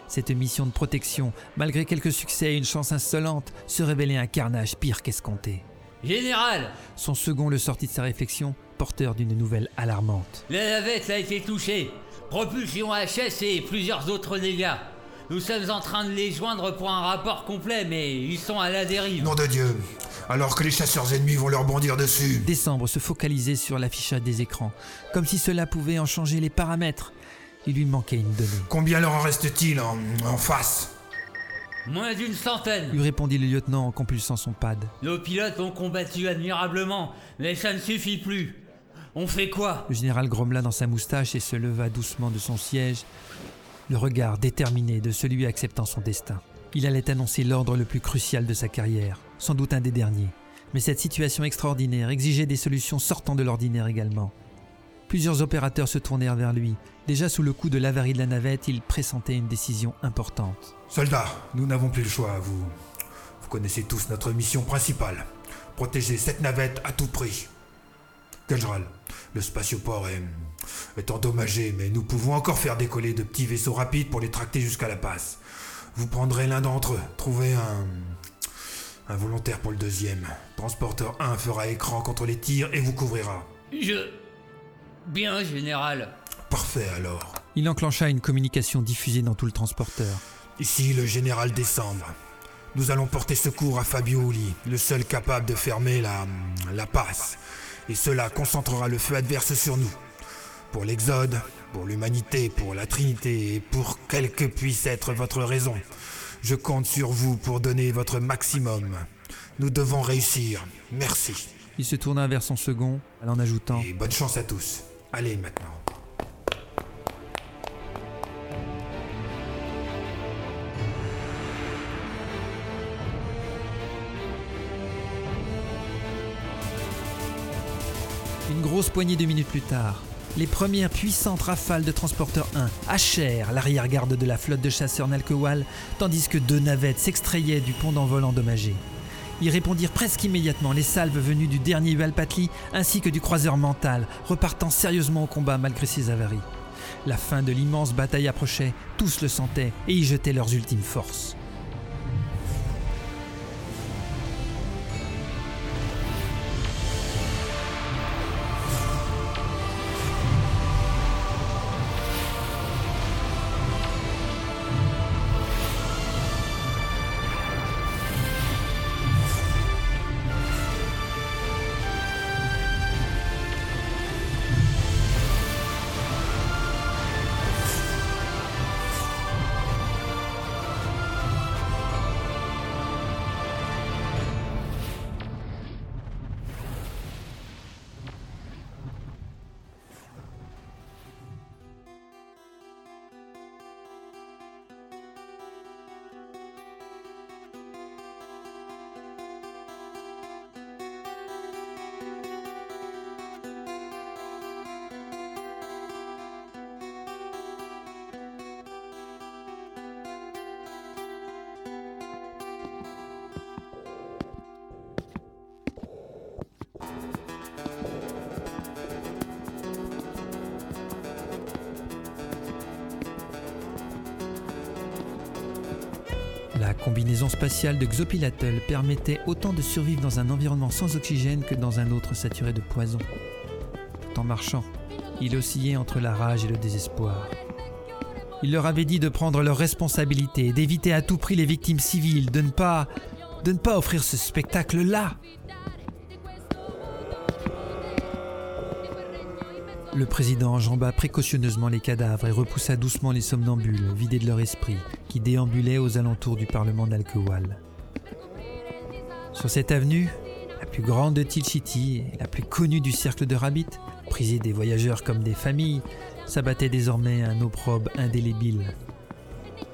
C: Cette mission de protection, malgré quelques succès et une chance insolente, se révélait un carnage pire qu'escompté.
H: Général
C: Son second le sortit de sa réflexion, porteur d'une nouvelle alarmante.
H: La navette a été touchée. Propulsion HS et plusieurs autres dégâts. Nous sommes en train de les joindre pour un rapport complet, mais ils sont à la dérive.
E: Nom de Dieu Alors que les chasseurs ennemis vont leur bondir dessus
C: Décembre se focalisait sur l'affichage des écrans, comme si cela pouvait en changer les paramètres. Il lui manquait une donnée.
E: Combien leur en reste-t-il en, en face
H: Moins d'une centaine.
C: Lui répondit le lieutenant en compulsant son pad.
H: Nos pilotes ont combattu admirablement, mais ça ne suffit plus. On fait quoi?
C: Le général grommela dans sa moustache et se leva doucement de son siège, le regard déterminé de celui acceptant son destin. Il allait annoncer l'ordre le plus crucial de sa carrière, sans doute un des derniers. Mais cette situation extraordinaire exigeait des solutions sortant de l'ordinaire également. Plusieurs opérateurs se tournèrent vers lui. Déjà sous le coup de l'avarie de la navette, il pressentait une décision importante.
E: Soldats, nous n'avons plus le choix. Vous, vous connaissez tous notre mission principale. Protéger cette navette à tout prix. Kajral, le spatioport est, est endommagé, mais nous pouvons encore faire décoller de petits vaisseaux rapides pour les tracter jusqu'à la passe. Vous prendrez l'un d'entre eux. Trouvez un, un volontaire pour le deuxième. Transporteur 1 fera écran contre les tirs et vous couvrira.
H: Je... Bien, général.
E: Parfait alors.
C: Il enclencha une communication diffusée dans tout le transporteur.
E: Ici le général Décembre. Nous allons porter secours à Fabio Uli, le seul capable de fermer la, la passe. Et cela concentrera le feu adverse sur nous. Pour l'Exode, pour l'humanité, pour la Trinité et pour quelle que puisse être votre raison. Je compte sur vous pour donner votre maximum. Nous devons réussir. Merci.
C: Il se tourna vers son second, en ajoutant
E: Et bonne chance à tous. Allez maintenant.
C: Une grosse poignée de minutes plus tard, les premières puissantes rafales de Transporteur 1 hachèrent l'arrière-garde de la flotte de chasseurs Nalkewal, tandis que deux navettes s'extrayaient du pont d'envol endommagé. Y répondirent presque immédiatement les salves venues du dernier Ualpatli ainsi que du croiseur mental, repartant sérieusement au combat malgré ses avaries. La fin de l'immense bataille approchait, tous le sentaient et y jetaient leurs ultimes forces. De Xopilatl permettait autant de survivre dans un environnement sans oxygène que dans un autre saturé de poison. Tout en marchant, il oscillait entre la rage et le désespoir. Il leur avait dit de prendre leurs responsabilités, d'éviter à tout prix les victimes civiles, de ne pas de ne pas offrir ce spectacle-là. Le président enjamba précautionneusement les cadavres et repoussa doucement les somnambules, vidés de leur esprit, qui déambulaient aux alentours du Parlement d'Alkewal. Sur cette avenue, la plus grande de Tilchiti la plus connue du cercle de Rabbit, prisée des voyageurs comme des familles, s'abattait désormais un opprobre indélébile.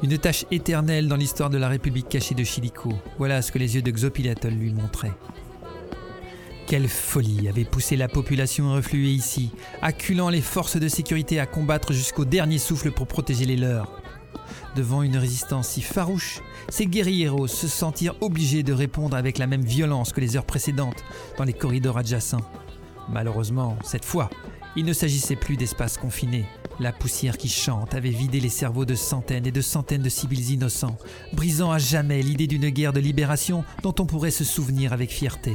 C: Une tâche éternelle dans l'histoire de la République cachée de Chilico, voilà ce que les yeux de Xopilatol lui montraient. Quelle folie avait poussé la population à refluer ici, acculant les forces de sécurité à combattre jusqu'au dernier souffle pour protéger les leurs. Devant une résistance si farouche, ces guerrieros se sentirent obligés de répondre avec la même violence que les heures précédentes dans les corridors adjacents. Malheureusement, cette fois, il ne s'agissait plus d'espaces confinés. La poussière qui chante avait vidé les cerveaux de centaines et de centaines de civils innocents, brisant à jamais l'idée d'une guerre de libération dont on pourrait se souvenir avec fierté.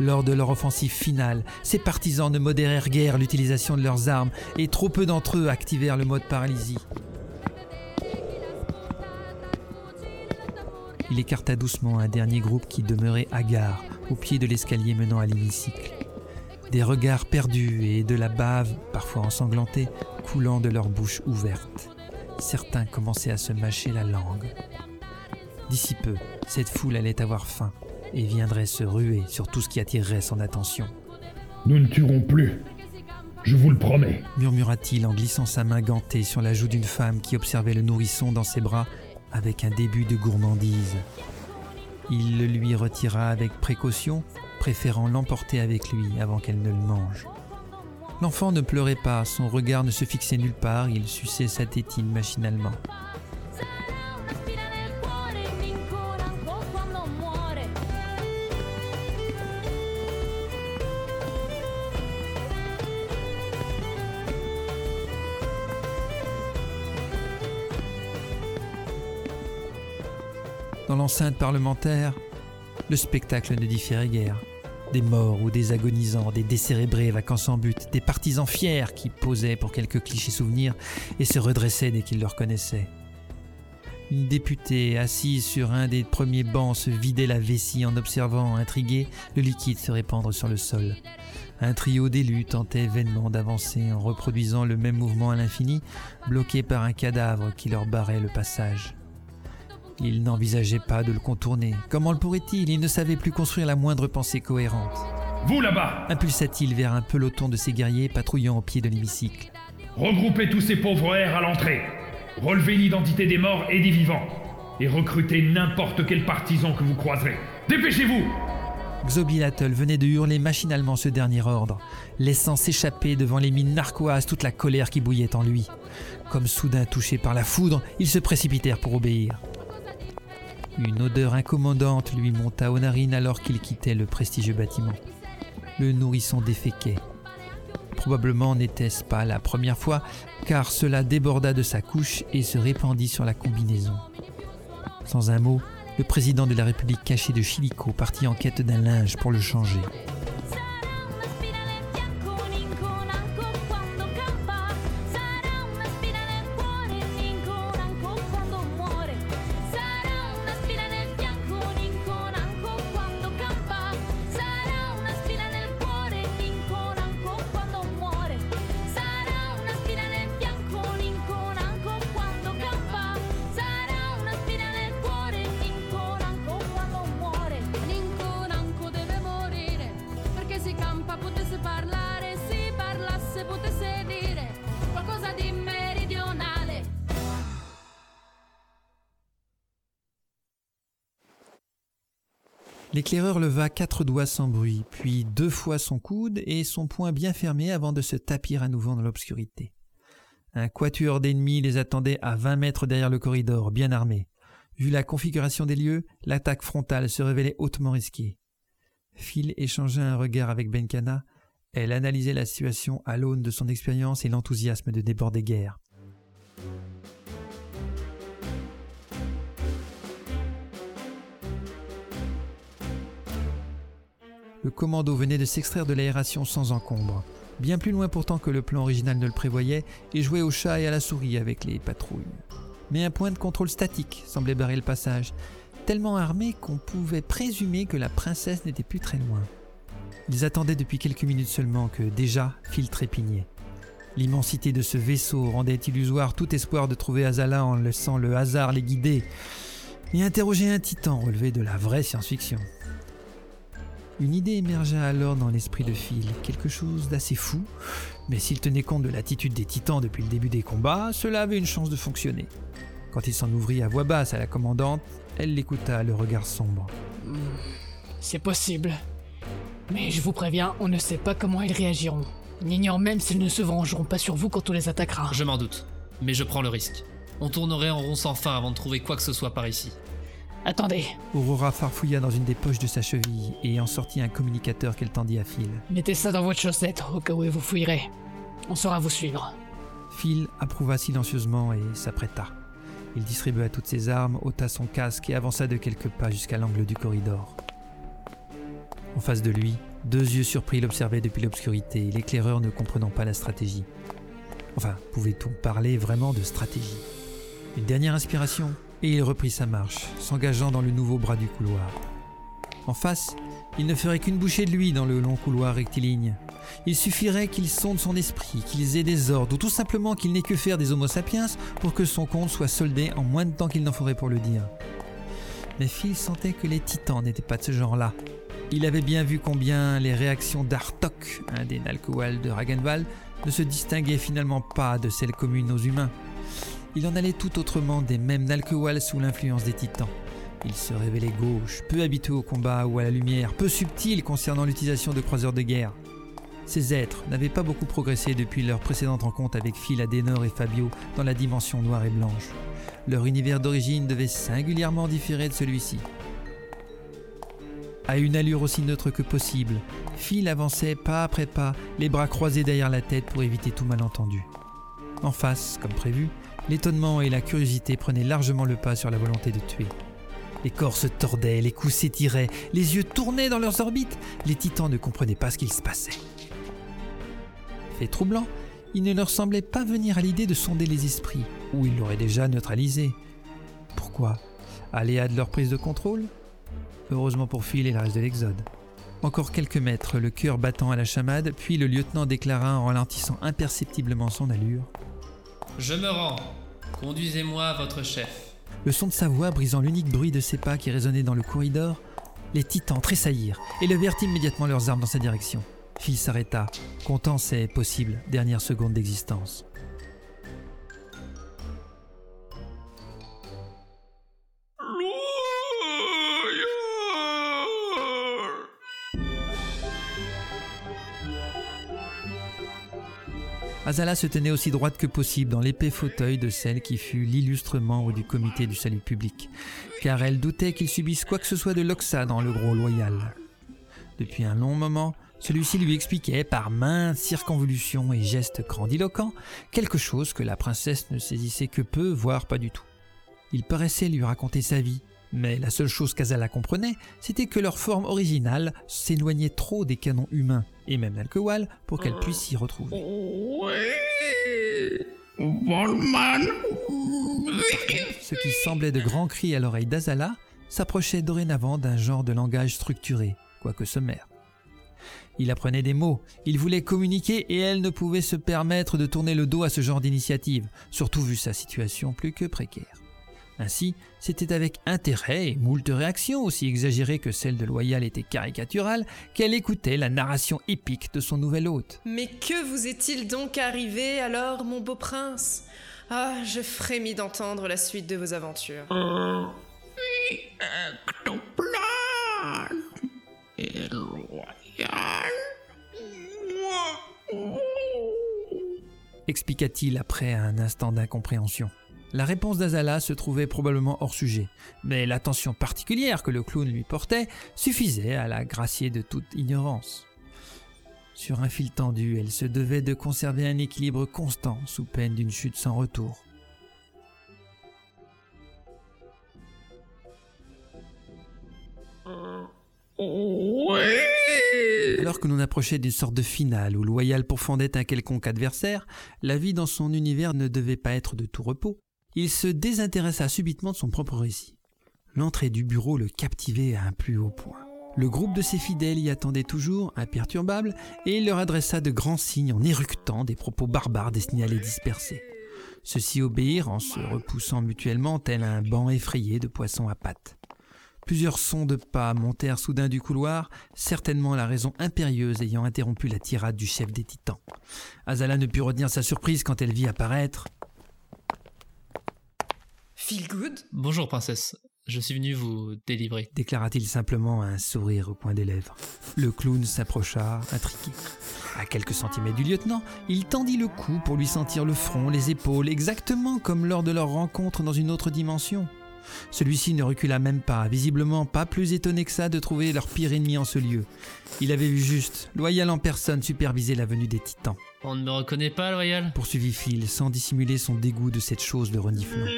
C: Lors de leur offensive finale, ces partisans ne modérèrent guère l'utilisation de leurs armes et trop peu d'entre eux activèrent le mode paralysie. Il écarta doucement un dernier groupe qui demeurait hagard au pied de l'escalier menant à l'hémicycle. Des regards perdus et de la bave, parfois ensanglantée, coulant de leur bouche ouverte. Certains commençaient à se mâcher la langue. D'ici peu, cette foule allait avoir faim et viendrait se ruer sur tout ce qui attirerait son attention.
O: Nous ne tuerons plus. Je vous le promets.
C: Murmura-t-il en glissant sa main gantée sur la joue d'une femme qui observait le nourrisson dans ses bras avec un début de gourmandise. Il le lui retira avec précaution, préférant l'emporter avec lui avant qu'elle ne le mange. L'enfant ne pleurait pas, son regard ne se fixait nulle part, il suçait sa tétine machinalement. Dans l'enceinte parlementaire, le spectacle ne différait guère. Des morts ou des agonisants, des décérébrés vacances en but, des partisans fiers qui posaient pour quelques clichés souvenirs et se redressaient dès qu'ils le reconnaissaient. Une députée assise sur un des premiers bancs se vidait la vessie en observant, intrigué, le liquide se répandre sur le sol. Un trio d'élus tentait vainement d'avancer en reproduisant le même mouvement à l'infini, bloqué par un cadavre qui leur barrait le passage. Il n'envisageait pas de le contourner. Comment le pourrait-il? Il ne savait plus construire la moindre pensée cohérente.
O: Vous là-bas
C: Impulsa-t-il vers un peloton de ses guerriers patrouillant au pied de l'hémicycle.
O: Regroupez tous ces pauvres airs à l'entrée. Relevez l'identité des morts et des vivants. Et recrutez n'importe quel partisan que vous croiserez. Dépêchez-vous
C: Xobilatl venait de hurler machinalement ce dernier ordre, laissant s'échapper devant les mines narquoises toute la colère qui bouillait en lui. Comme soudain touchés par la foudre, ils se précipitèrent pour obéir. Une odeur incommodante lui monta aux narines alors qu'il quittait le prestigieux bâtiment. Le nourrisson déféquait. Probablement n'était-ce pas la première fois, car cela déborda de sa couche et se répandit sur la combinaison. Sans un mot, le président de la République caché de Chilico partit en quête d'un linge pour le changer. L'éclaireur leva quatre doigts sans bruit, puis deux fois son coude et son poing bien fermé avant de se tapir à nouveau dans l'obscurité. Un quatuor d'ennemis les attendait à vingt mètres derrière le corridor, bien armés. Vu la configuration des lieux, l'attaque frontale se révélait hautement risquée. Phil échangea un regard avec Benkana. Elle analysait la situation à l'aune de son expérience et l'enthousiasme de déborder guerre. Le commando venait de s'extraire de l'aération sans encombre, bien plus loin pourtant que le plan original ne le prévoyait, et jouait au chat et à la souris avec les patrouilles. Mais un point de contrôle statique semblait barrer le passage, tellement armé qu'on pouvait présumer que la princesse n'était plus très loin. Ils attendaient depuis quelques minutes seulement que déjà Phil trépignait. L'immensité de ce vaisseau rendait illusoire tout espoir de trouver Azala en laissant le hasard les guider, et interroger un titan relevé de la vraie science-fiction. Une idée émergea alors dans l'esprit de Phil, quelque chose d'assez fou, mais s'il tenait compte de l'attitude des titans depuis le début des combats, cela avait une chance de fonctionner. Quand il s'en ouvrit à voix basse à la commandante, elle l'écouta, le regard sombre.
P: Hmm, c'est possible. Mais je vous préviens, on ne sait pas comment ils réagiront. On ignore même s'ils ne se vengeront pas sur vous quand on les attaquera.
B: Je m'en doute, mais je prends le risque. On tournerait en rond sans fin avant de trouver quoi que ce soit par ici.
P: Attendez.
C: Aurora farfouilla dans une des poches de sa cheville et en sortit un communicateur qu'elle tendit à Phil.
P: Mettez ça dans votre chaussette au cas où vous fouillerez. On saura vous suivre.
C: Phil approuva silencieusement et s'apprêta. Il distribua toutes ses armes, ôta son casque et avança de quelques pas jusqu'à l'angle du corridor. En face de lui, deux yeux surpris l'observaient depuis l'obscurité, l'éclaireur ne comprenant pas la stratégie. Enfin, pouvait-on parler vraiment de stratégie? Une dernière inspiration? Et il reprit sa marche, s'engageant dans le nouveau bras du couloir. En face, il ne ferait qu'une bouchée de lui dans le long couloir rectiligne. Il suffirait qu'il sonde son esprit, qu'ils aient des ordres, ou tout simplement qu'il n'ait que faire des Homo sapiens pour que son compte soit soldé en moins de temps qu'il n'en faudrait pour le dire. Mais Phil sentait que les titans n'étaient pas de ce genre-là. Il avait bien vu combien les réactions d'Artok, un des Nalkoal de Ragenval, ne se distinguaient finalement pas de celles communes aux humains. Il en allait tout autrement des mêmes Nalkewal sous l'influence des titans. Il se révélait gauche, peu habitué au combat ou à la lumière, peu subtil concernant l'utilisation de croiseurs de guerre. Ces êtres n'avaient pas beaucoup progressé depuis leur précédente rencontre avec Phil Adenor et Fabio dans la dimension noire et blanche. Leur univers d'origine devait singulièrement différer de celui-ci. À une allure aussi neutre que possible, Phil avançait pas après pas, les bras croisés derrière la tête pour éviter tout malentendu. En face, comme prévu, L'étonnement et la curiosité prenaient largement le pas sur la volonté de tuer. Les corps se tordaient, les coups s'étiraient, les yeux tournaient dans leurs orbites. Les titans ne comprenaient pas ce qu'il se passait. Fait troublant, il ne leur semblait pas venir à l'idée de sonder les esprits, ou ils l'auraient déjà neutralisé. Pourquoi? Aléa de leur prise de contrôle? Heureusement pour Phil et le reste de l'Exode. Encore quelques mètres, le cœur battant à la chamade, puis le lieutenant déclara en ralentissant imperceptiblement son allure
B: je me rends. Conduisez-moi votre chef.
C: Le son de sa voix brisant l'unique bruit de ses pas qui résonnait dans le corridor, les titans tressaillirent et levèrent immédiatement leurs armes dans sa direction. Phil s'arrêta, comptant ses possibles dernières secondes d'existence. Azala se tenait aussi droite que possible dans l'épais fauteuil de celle qui fut l'illustre membre du comité du salut public, car elle doutait qu'il subisse quoi que ce soit de l'Oxa dans le gros loyal. Depuis un long moment, celui-ci lui expliquait par maintes circonvolutions et gestes grandiloquents quelque chose que la princesse ne saisissait que peu, voire pas du tout. Il paraissait lui raconter sa vie, mais la seule chose qu'Azala comprenait, c'était que leur forme originale s'éloignait trop des canons humains, et même d'Alkewal, pour qu'elle puisse s'y retrouver. Ce qui semblait de grands cris à l'oreille d'Azala s'approchait dorénavant d'un genre de langage structuré, quoique sommaire. Il apprenait des mots, il voulait communiquer et elle ne pouvait se permettre de tourner le dos à ce genre d'initiative, surtout vu sa situation plus que précaire. Ainsi, c'était avec intérêt et moult réactions aussi exagérées que celle de Loyal était caricaturale qu'elle écoutait la narration épique de son nouvel hôte.
Q: Mais que vous est-il donc arrivé alors, mon beau prince? Ah, je frémis d'entendre la suite de vos aventures.
C: expliqua-t-il après un instant d'incompréhension. La réponse d'Azala se trouvait probablement hors sujet, mais l'attention particulière que le clown lui portait suffisait à la gracier de toute ignorance. Sur un fil tendu, elle se devait de conserver un équilibre constant sous peine d'une chute sans retour. Alors que l'on approchait d'une sorte de finale où Loyal pourfendait un quelconque adversaire, la vie dans son univers ne devait pas être de tout repos. Il se désintéressa subitement de son propre récit. L'entrée du bureau le captivait à un plus haut point. Le groupe de ses fidèles y attendait toujours, imperturbable, et il leur adressa de grands signes en éructant des propos barbares destinés à les disperser. Ceux-ci obéirent en se repoussant mutuellement tel un banc effrayé de poissons à pattes. Plusieurs sons de pas montèrent soudain du couloir, certainement la raison impérieuse ayant interrompu la tirade du chef des titans. Azala ne put retenir sa surprise quand elle vit apparaître.
Q: Feel good
B: Bonjour, princesse. Je suis venu vous délivrer.
C: déclara-t-il simplement un sourire au coin des lèvres. Le clown s'approcha, intrigué. À quelques centimètres du lieutenant, il tendit le cou pour lui sentir le front, les épaules, exactement comme lors de leur rencontre dans une autre dimension. Celui-ci ne recula même pas, visiblement pas plus étonné que ça de trouver leur pire ennemi en ce lieu. Il avait vu juste, loyal en personne, superviser la venue des titans.
B: On ne me reconnaît pas, loyal
C: Poursuivit Phil, sans dissimuler son dégoût de cette chose de reniflement.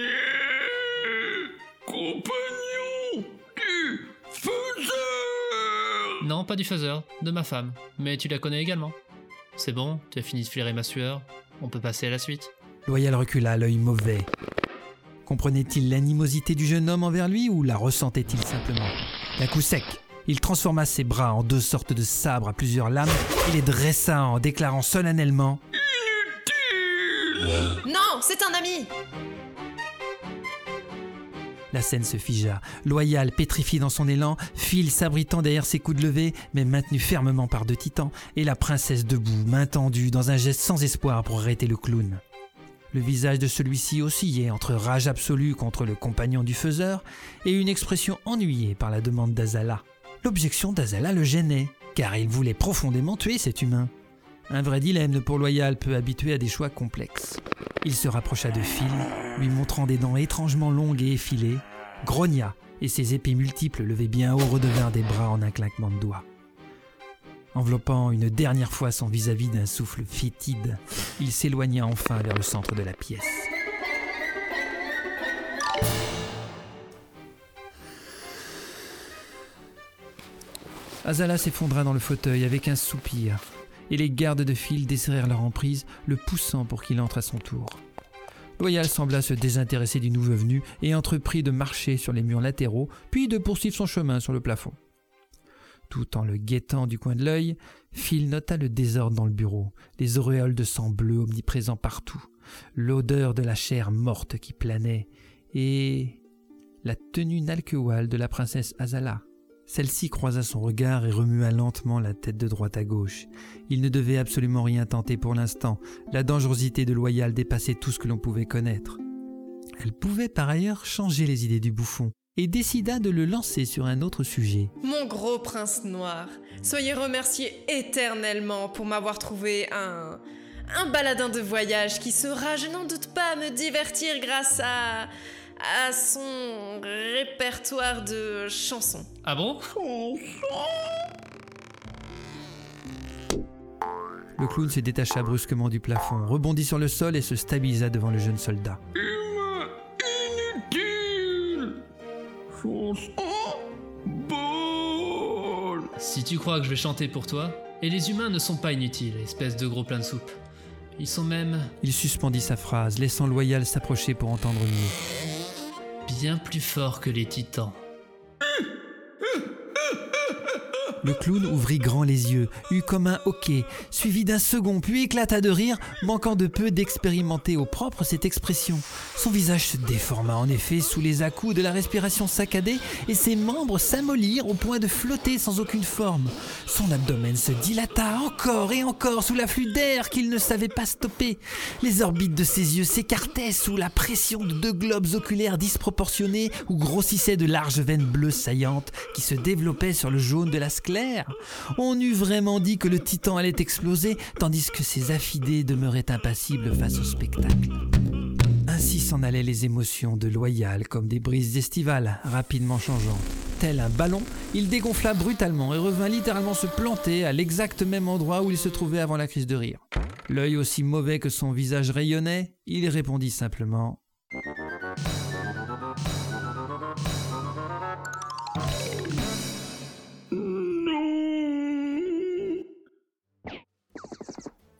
B: Non, pas du faiseur, de ma femme. Mais tu la connais également. C'est bon, tu as fini de flairer ma sueur. On peut passer à la suite.
C: Loyal recula, l'œil mauvais. Comprenait-il l'animosité du jeune homme envers lui ou la ressentait-il simplement? D'un coup sec, il transforma ses bras en deux sortes de sabres à plusieurs lames et les dressa en déclarant solennellement
Q: Non, c'est un ami
C: La scène se figea. Loyal, pétrifié dans son élan, Phil s'abritant derrière ses coudes levés, mais maintenu fermement par deux titans, et la princesse debout, main tendue, dans un geste sans espoir pour arrêter le clown. Le visage de celui-ci oscillait entre rage absolue contre le compagnon du faiseur et une expression ennuyée par la demande d'Azala. L'objection d'Azala le gênait, car il voulait profondément tuer cet humain. Un vrai dilemme pour Loyal peu habitué à des choix complexes. Il se rapprocha de Phil, lui montrant des dents étrangement longues et effilées, grogna, et ses épées multiples levées bien haut redevinrent des bras en un claquement de doigts. Enveloppant une dernière fois son vis-à-vis d'un souffle fétide, il s'éloigna enfin vers le centre de la pièce. Azala s'effondra dans le fauteuil avec un soupir, et les gardes de file desserrèrent leur emprise, le poussant pour qu'il entre à son tour. Loyal sembla se désintéresser du nouveau venu et entreprit de marcher sur les murs latéraux, puis de poursuivre son chemin sur le plafond. Tout en le guettant du coin de l'œil, Phil nota le désordre dans le bureau, les auréoles de sang bleu omniprésents partout, l'odeur de la chair morte qui planait, et la tenue nalkewal de la princesse Azala. Celle-ci croisa son regard et remua lentement la tête de droite à gauche. Il ne devait absolument rien tenter pour l'instant. La dangerosité de Loyal dépassait tout ce que l'on pouvait connaître. Elle pouvait par ailleurs changer les idées du bouffon et décida de le lancer sur un autre sujet.
Q: Mon gros prince noir, soyez remercié éternellement pour m'avoir trouvé un. Un baladin de voyage qui saura, je n'en doute pas, me divertir grâce à. À son répertoire de chansons.
B: Ah bon?
C: Le clown se détacha brusquement du plafond, rebondit sur le sol et se stabilisa devant le jeune soldat.
B: Si tu crois que je vais chanter pour toi, et les humains ne sont pas inutiles, espèce de gros plein de soupe. Ils sont même
C: Il suspendit sa phrase, laissant Loyal s'approcher pour entendre mieux.
B: Bien plus forts que les titans.
C: Le clown ouvrit grand les yeux, eut comme un hoquet, suivi d'un second, puis éclata de rire, manquant de peu d'expérimenter au propre cette expression. Son visage se déforma en effet sous les à-coups de la respiration saccadée, et ses membres s'amollirent au point de flotter sans aucune forme. Son abdomen se dilata encore et encore sous l'afflux d'air qu'il ne savait pas stopper. Les orbites de ses yeux s'écartaient sous la pression de deux globes oculaires disproportionnés où grossissaient de larges veines bleues saillantes qui se développaient sur le jaune de la sclère. On eût vraiment dit que le titan allait exploser, tandis que ses affidés demeuraient impassibles face au spectacle. Ainsi s'en allaient les émotions de Loyal comme des brises estivales, rapidement changeantes. Tel un ballon, il dégonfla brutalement et revint littéralement se planter à l'exact même endroit où il se trouvait avant la crise de rire. L'œil aussi mauvais que son visage rayonnait, il répondit simplement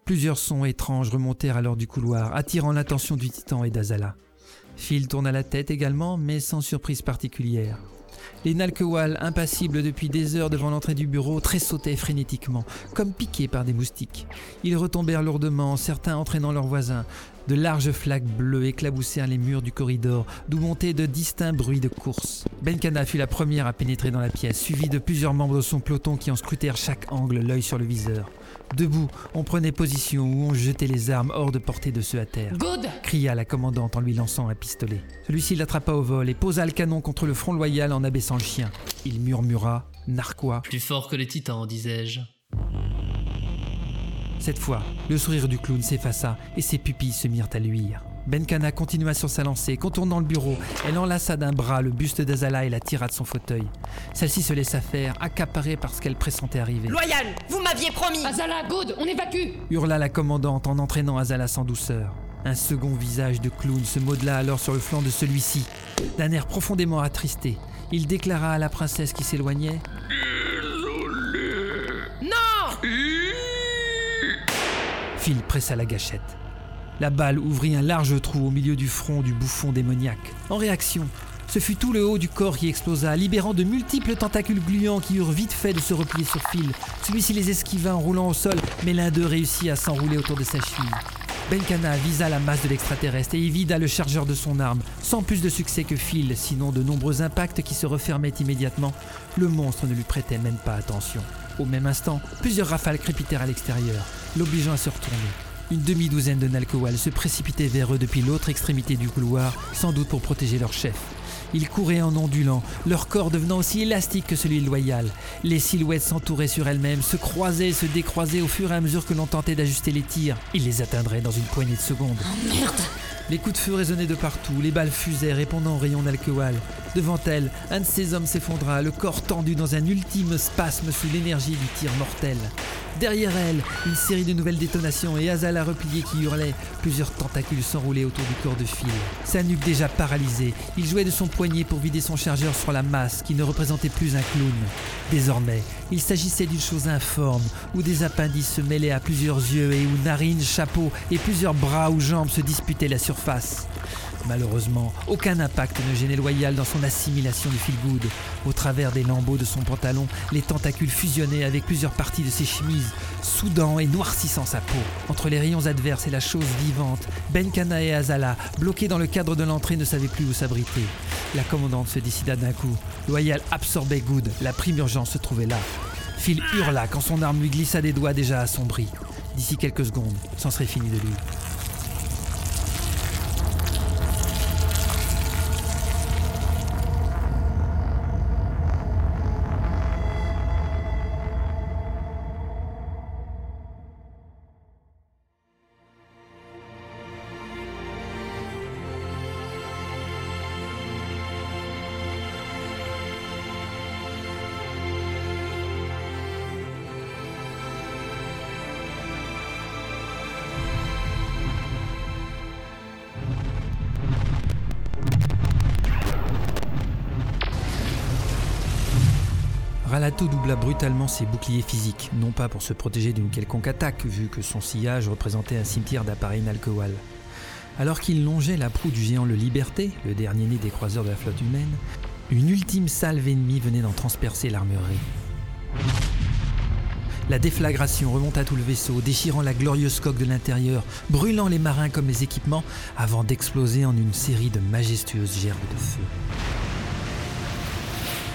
C: Plusieurs sons étranges remontèrent alors du couloir, attirant l'attention du titan et d'Azala. Phil tourna la tête également, mais sans surprise particulière. Les Nalkewal, impassibles depuis des heures devant l'entrée du bureau, tressautaient frénétiquement, comme piqués par des moustiques. Ils retombèrent lourdement, certains entraînant leurs voisins. De larges flaques bleues éclaboussèrent les murs du corridor, d'où montaient de distincts bruits de course. Benkana fut la première à pénétrer dans la pièce, suivie de plusieurs membres de son peloton qui en scrutèrent chaque angle, l'œil sur le viseur. Debout, on prenait position ou on jetait les armes hors de portée de ceux à terre.
P: Good
C: cria la commandante en lui lançant un pistolet. Celui-ci l'attrapa au vol et posa le canon contre le front loyal en abaissant le chien. Il murmura, narquois.
B: Plus fort que les titans, disais-je.
C: Cette fois, le sourire du clown s'effaça et ses pupilles se mirent à luire. Benkana continua sur sa lancée, contournant le bureau. Elle enlaça d'un bras le buste d'Azala et la tira de son fauteuil. Celle-ci se laissa faire, accaparée par ce qu'elle pressentait arriver.
K: Loyal, vous m'aviez promis
P: Azala, good, on évacue
C: Hurla la commandante en entraînant Azala sans douceur. Un second visage de clown se modela alors sur le flanc de celui-ci. D'un air profondément attristé, il déclara à la princesse qui s'éloignait
Q: Non
C: Phil pressa la gâchette. La balle ouvrit un large trou au milieu du front du bouffon démoniaque. En réaction, ce fut tout le haut du corps qui explosa, libérant de multiples tentacules gluants qui eurent vite fait de se replier sur Phil. Celui-ci les esquiva en roulant au sol, mais l'un d'eux réussit à s'enrouler autour de sa cheville. Benkana visa la masse de l'extraterrestre et y vida le chargeur de son arme, sans plus de succès que Phil, sinon de nombreux impacts qui se refermaient immédiatement. Le monstre ne lui prêtait même pas attention. Au même instant, plusieurs rafales crépitèrent à l'extérieur, l'obligeant à se retourner. Une demi-douzaine de Nalkowal se précipitaient vers eux depuis l'autre extrémité du couloir, sans doute pour protéger leur chef. Ils couraient en ondulant, leur corps devenant aussi élastique que celui de Loyal. Les silhouettes s'entouraient sur elles-mêmes, se croisaient, se décroisaient au fur et à mesure que l'on tentait d'ajuster les tirs. Ils les atteindraient dans une poignée de secondes.
P: merde
C: Les coups de feu résonnaient de partout, les balles fusaient, répondant aux rayons d'Alkewal. Devant elle, un de ces hommes s'effondra, le corps tendu dans un ultime spasme sous l'énergie du tir mortel. Derrière elle, une série de nouvelles détonations et Azala replié qui hurlait. Plusieurs tentacules s'enroulaient autour du corps de Phil. Sa nuque déjà paralysée, il jouait de son poignet pour vider son chargeur sur la masse qui ne représentait plus un clown. Désormais, il s'agissait d'une chose informe, où des appendices se mêlaient à plusieurs yeux et où narines, chapeaux et plusieurs bras ou jambes se disputaient la surface. Malheureusement, aucun impact ne gênait Loyal dans son assimilation du feel good. Au travers des lambeaux de son pantalon, les tentacules fusionnaient avec plusieurs parties de ses chemises, soudant et noircissant sa peau. Entre les rayons adverses et la chose vivante, Benkana et Azala, bloqués dans le cadre de l'entrée, ne savaient plus où s'abriter. La commandante se décida d'un coup. Loyal absorbait Good, la prime urgence se trouvait là. Phil hurla quand son arme lui glissa des doigts déjà assombris. D'ici quelques secondes, c'en serait fini de lui. Doubla brutalement ses boucliers physiques, non pas pour se protéger d'une quelconque attaque, vu que son sillage représentait un cimetière d'appareils Nalkowal. Alors qu'il longeait la proue du géant Le Liberté, le dernier né des croiseurs de la flotte humaine, une ultime salve ennemie venait d'en transpercer l'armurerie. La déflagration remonta tout le vaisseau, déchirant la glorieuse coque de l'intérieur, brûlant les marins comme les équipements, avant d'exploser en une série de majestueuses gerbes de feu.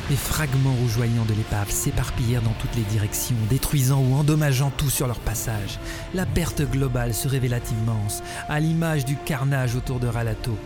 C: Les fragments rougeoyants de l'épave s'éparpillèrent dans toutes les directions, détruisant ou endommageant tout sur leur passage. La perte globale se révéla immense, à l'image du carnage autour de Ralato.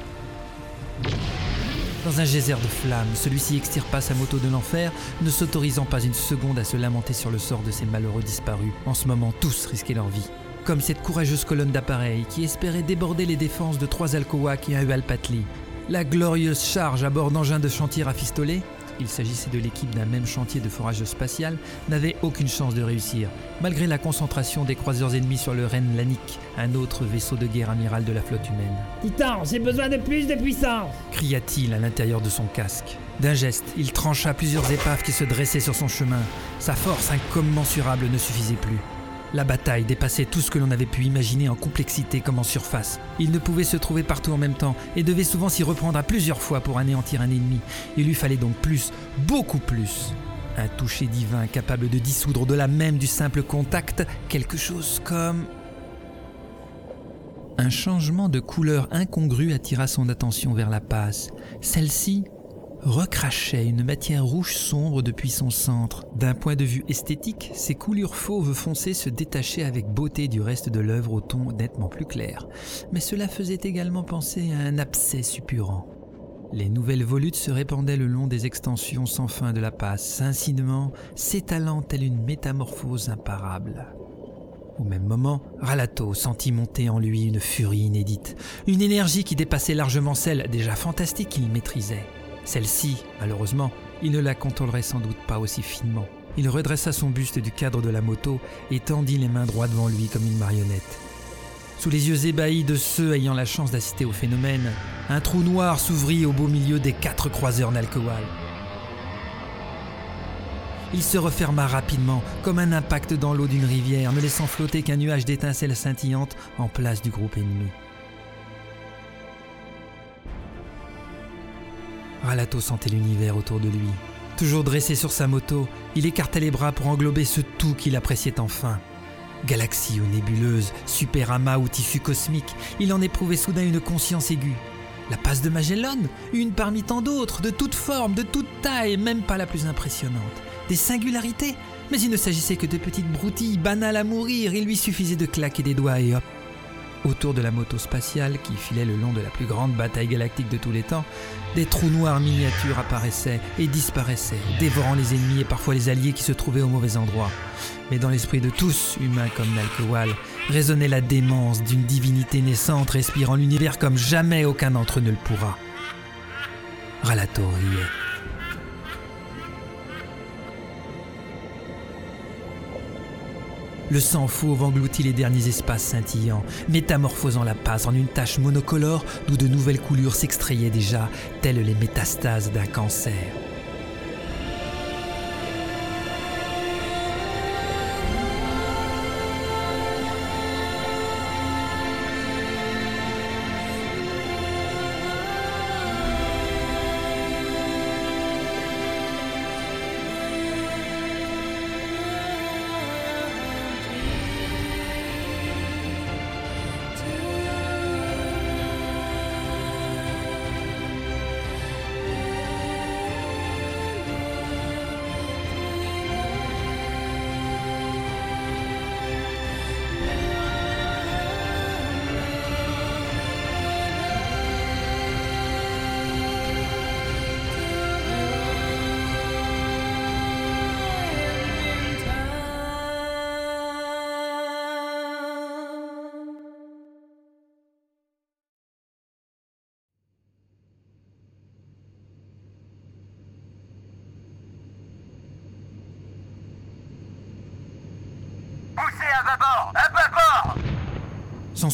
C: Dans un geyser de flammes, celui-ci extirpa sa moto de l'enfer, ne s'autorisant pas une seconde à se lamenter sur le sort de ces malheureux disparus. En ce moment, tous risquaient leur vie. Comme cette courageuse colonne d'appareils qui espérait déborder les défenses de trois Alcoac et un Ualpatli. La glorieuse charge à bord d'engins de chantier rafistolés il s'agissait de l'équipe d'un même chantier de forage spatial, n'avait aucune chance de réussir, malgré la concentration des croiseurs ennemis sur le Ren Lanik, un autre vaisseau de guerre amiral de la flotte humaine.
R: Titan, j'ai besoin de plus de puissance
C: cria-t-il à l'intérieur de son casque. D'un geste, il trancha plusieurs épaves qui se dressaient sur son chemin. Sa force incommensurable ne suffisait plus. La bataille dépassait tout ce que l'on avait pu imaginer en complexité comme en surface. Il ne pouvait se trouver partout en même temps et devait souvent s'y reprendre à plusieurs fois pour anéantir un ennemi. Il lui fallait donc plus, beaucoup plus. Un toucher divin capable de dissoudre au-delà même du simple contact quelque chose comme... Un changement de couleur incongru attira son attention vers la passe. Celle-ci recrachait une matière rouge sombre depuis son centre. D'un point de vue esthétique, ses coulures fauves foncées se détachaient avec beauté du reste de l'œuvre au ton nettement plus clair. Mais cela faisait également penser à un abcès suppurant. Les nouvelles volutes se répandaient le long des extensions sans fin de la passe, insinuant, s'étalant telle une métamorphose imparable. Au même moment, Ralato sentit monter en lui une furie inédite, une énergie qui dépassait largement celle déjà fantastique qu'il maîtrisait. Celle-ci, malheureusement, il ne la contrôlerait sans doute pas aussi finement. Il redressa son buste du cadre de la moto et tendit les mains droits devant lui comme une marionnette. Sous les yeux ébahis de ceux ayant la chance d'assister au phénomène, un trou noir s'ouvrit au beau milieu des quatre croiseurs Nalkowal. Il se referma rapidement, comme un impact dans l'eau d'une rivière, ne laissant flotter qu'un nuage d'étincelles scintillantes en place du groupe ennemi. Ralato sentait l'univers autour de lui. Toujours dressé sur sa moto, il écartait les bras pour englober ce tout qu'il appréciait enfin. Galaxie ou nébuleuse, superamas ou tissu cosmique, il en éprouvait soudain une conscience aiguë. La passe de Magellan, une parmi tant d'autres, de toutes formes, de toute taille, même pas la plus impressionnante. Des singularités, mais il ne s'agissait que de petites broutilles banales à mourir, il lui suffisait de claquer des doigts et hop, Autour de la moto spatiale qui filait le long de la plus grande bataille galactique de tous les temps, des trous noirs miniatures apparaissaient et disparaissaient, dévorant les ennemis et parfois les alliés qui se trouvaient au mauvais endroit. Mais dans l'esprit de tous, humains comme Nalkowal, résonnait la démence d'une divinité naissante respirant l'univers comme jamais aucun d'entre eux ne le pourra. Ralato riait. Le sang fauve engloutit les derniers espaces scintillants, métamorphosant la passe en une tache monocolore d'où de nouvelles coulures s'extrayaient déjà, telles les métastases d'un cancer.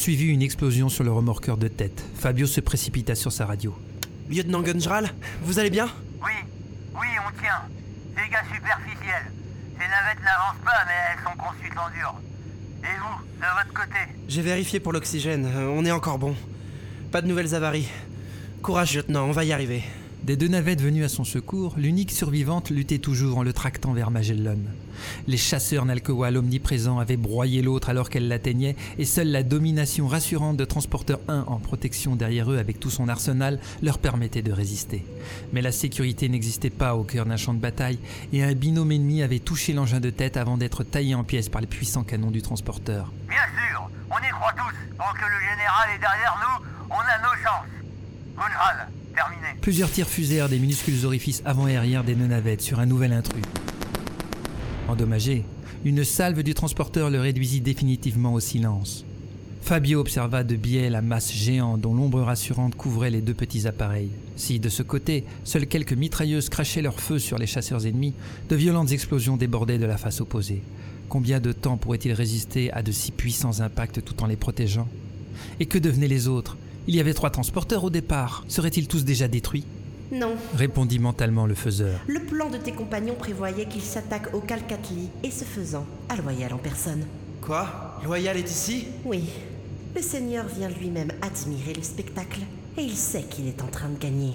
C: S'ensuivit une explosion sur le remorqueur de tête. Fabio se précipita sur sa radio.
N: Lieutenant Gunjral, vous allez bien?
F: Oui, oui, on tient. dégâts superficiels. Ces navettes n'avancent pas, mais elles sont conçues en dur. Et vous, de votre côté?
N: J'ai vérifié pour l'oxygène, euh, on est encore bon. Pas de nouvelles avaries. Courage, lieutenant, on va y arriver.
C: Des deux navettes venues à son secours, l'unique survivante luttait toujours en le tractant vers Magellan. Les chasseurs Nalkowal omniprésents avaient broyé l'autre alors qu'elle l'atteignait, et seule la domination rassurante de Transporteur 1 en protection derrière eux avec tout son arsenal leur permettait de résister. Mais la sécurité n'existait pas au cœur d'un champ de bataille, et un binôme ennemi avait touché l'engin de tête avant d'être taillé en pièces par les puissants canons du transporteur.
F: Bien sûr, on y croit tous. Tant que le général est derrière nous, on a nos chances. Gunral,
C: Plusieurs tirs fusèrent des minuscules orifices avant-aériens des deux navettes sur un nouvel intrus. Endommagé, une salve du transporteur le réduisit définitivement au silence. Fabio observa de biais la masse géante dont l'ombre rassurante couvrait les deux petits appareils. Si, de ce côté, seules quelques mitrailleuses crachaient leur feu sur les chasseurs ennemis, de violentes explosions débordaient de la face opposée. Combien de temps pourraient-ils résister à de si puissants impacts tout en les protégeant? Et que devenaient les autres? Il y avait trois transporteurs au départ. Seraient-ils tous déjà détruits?
M: Non.
C: répondit mentalement le faiseur.
M: Le plan de tes compagnons prévoyait qu'ils s'attaquent au Calcatli, et ce faisant, à Loyal en personne.
N: Quoi? Loyal est ici?
M: Oui. Le Seigneur vient lui-même admirer le spectacle, et il sait qu'il est en train de gagner.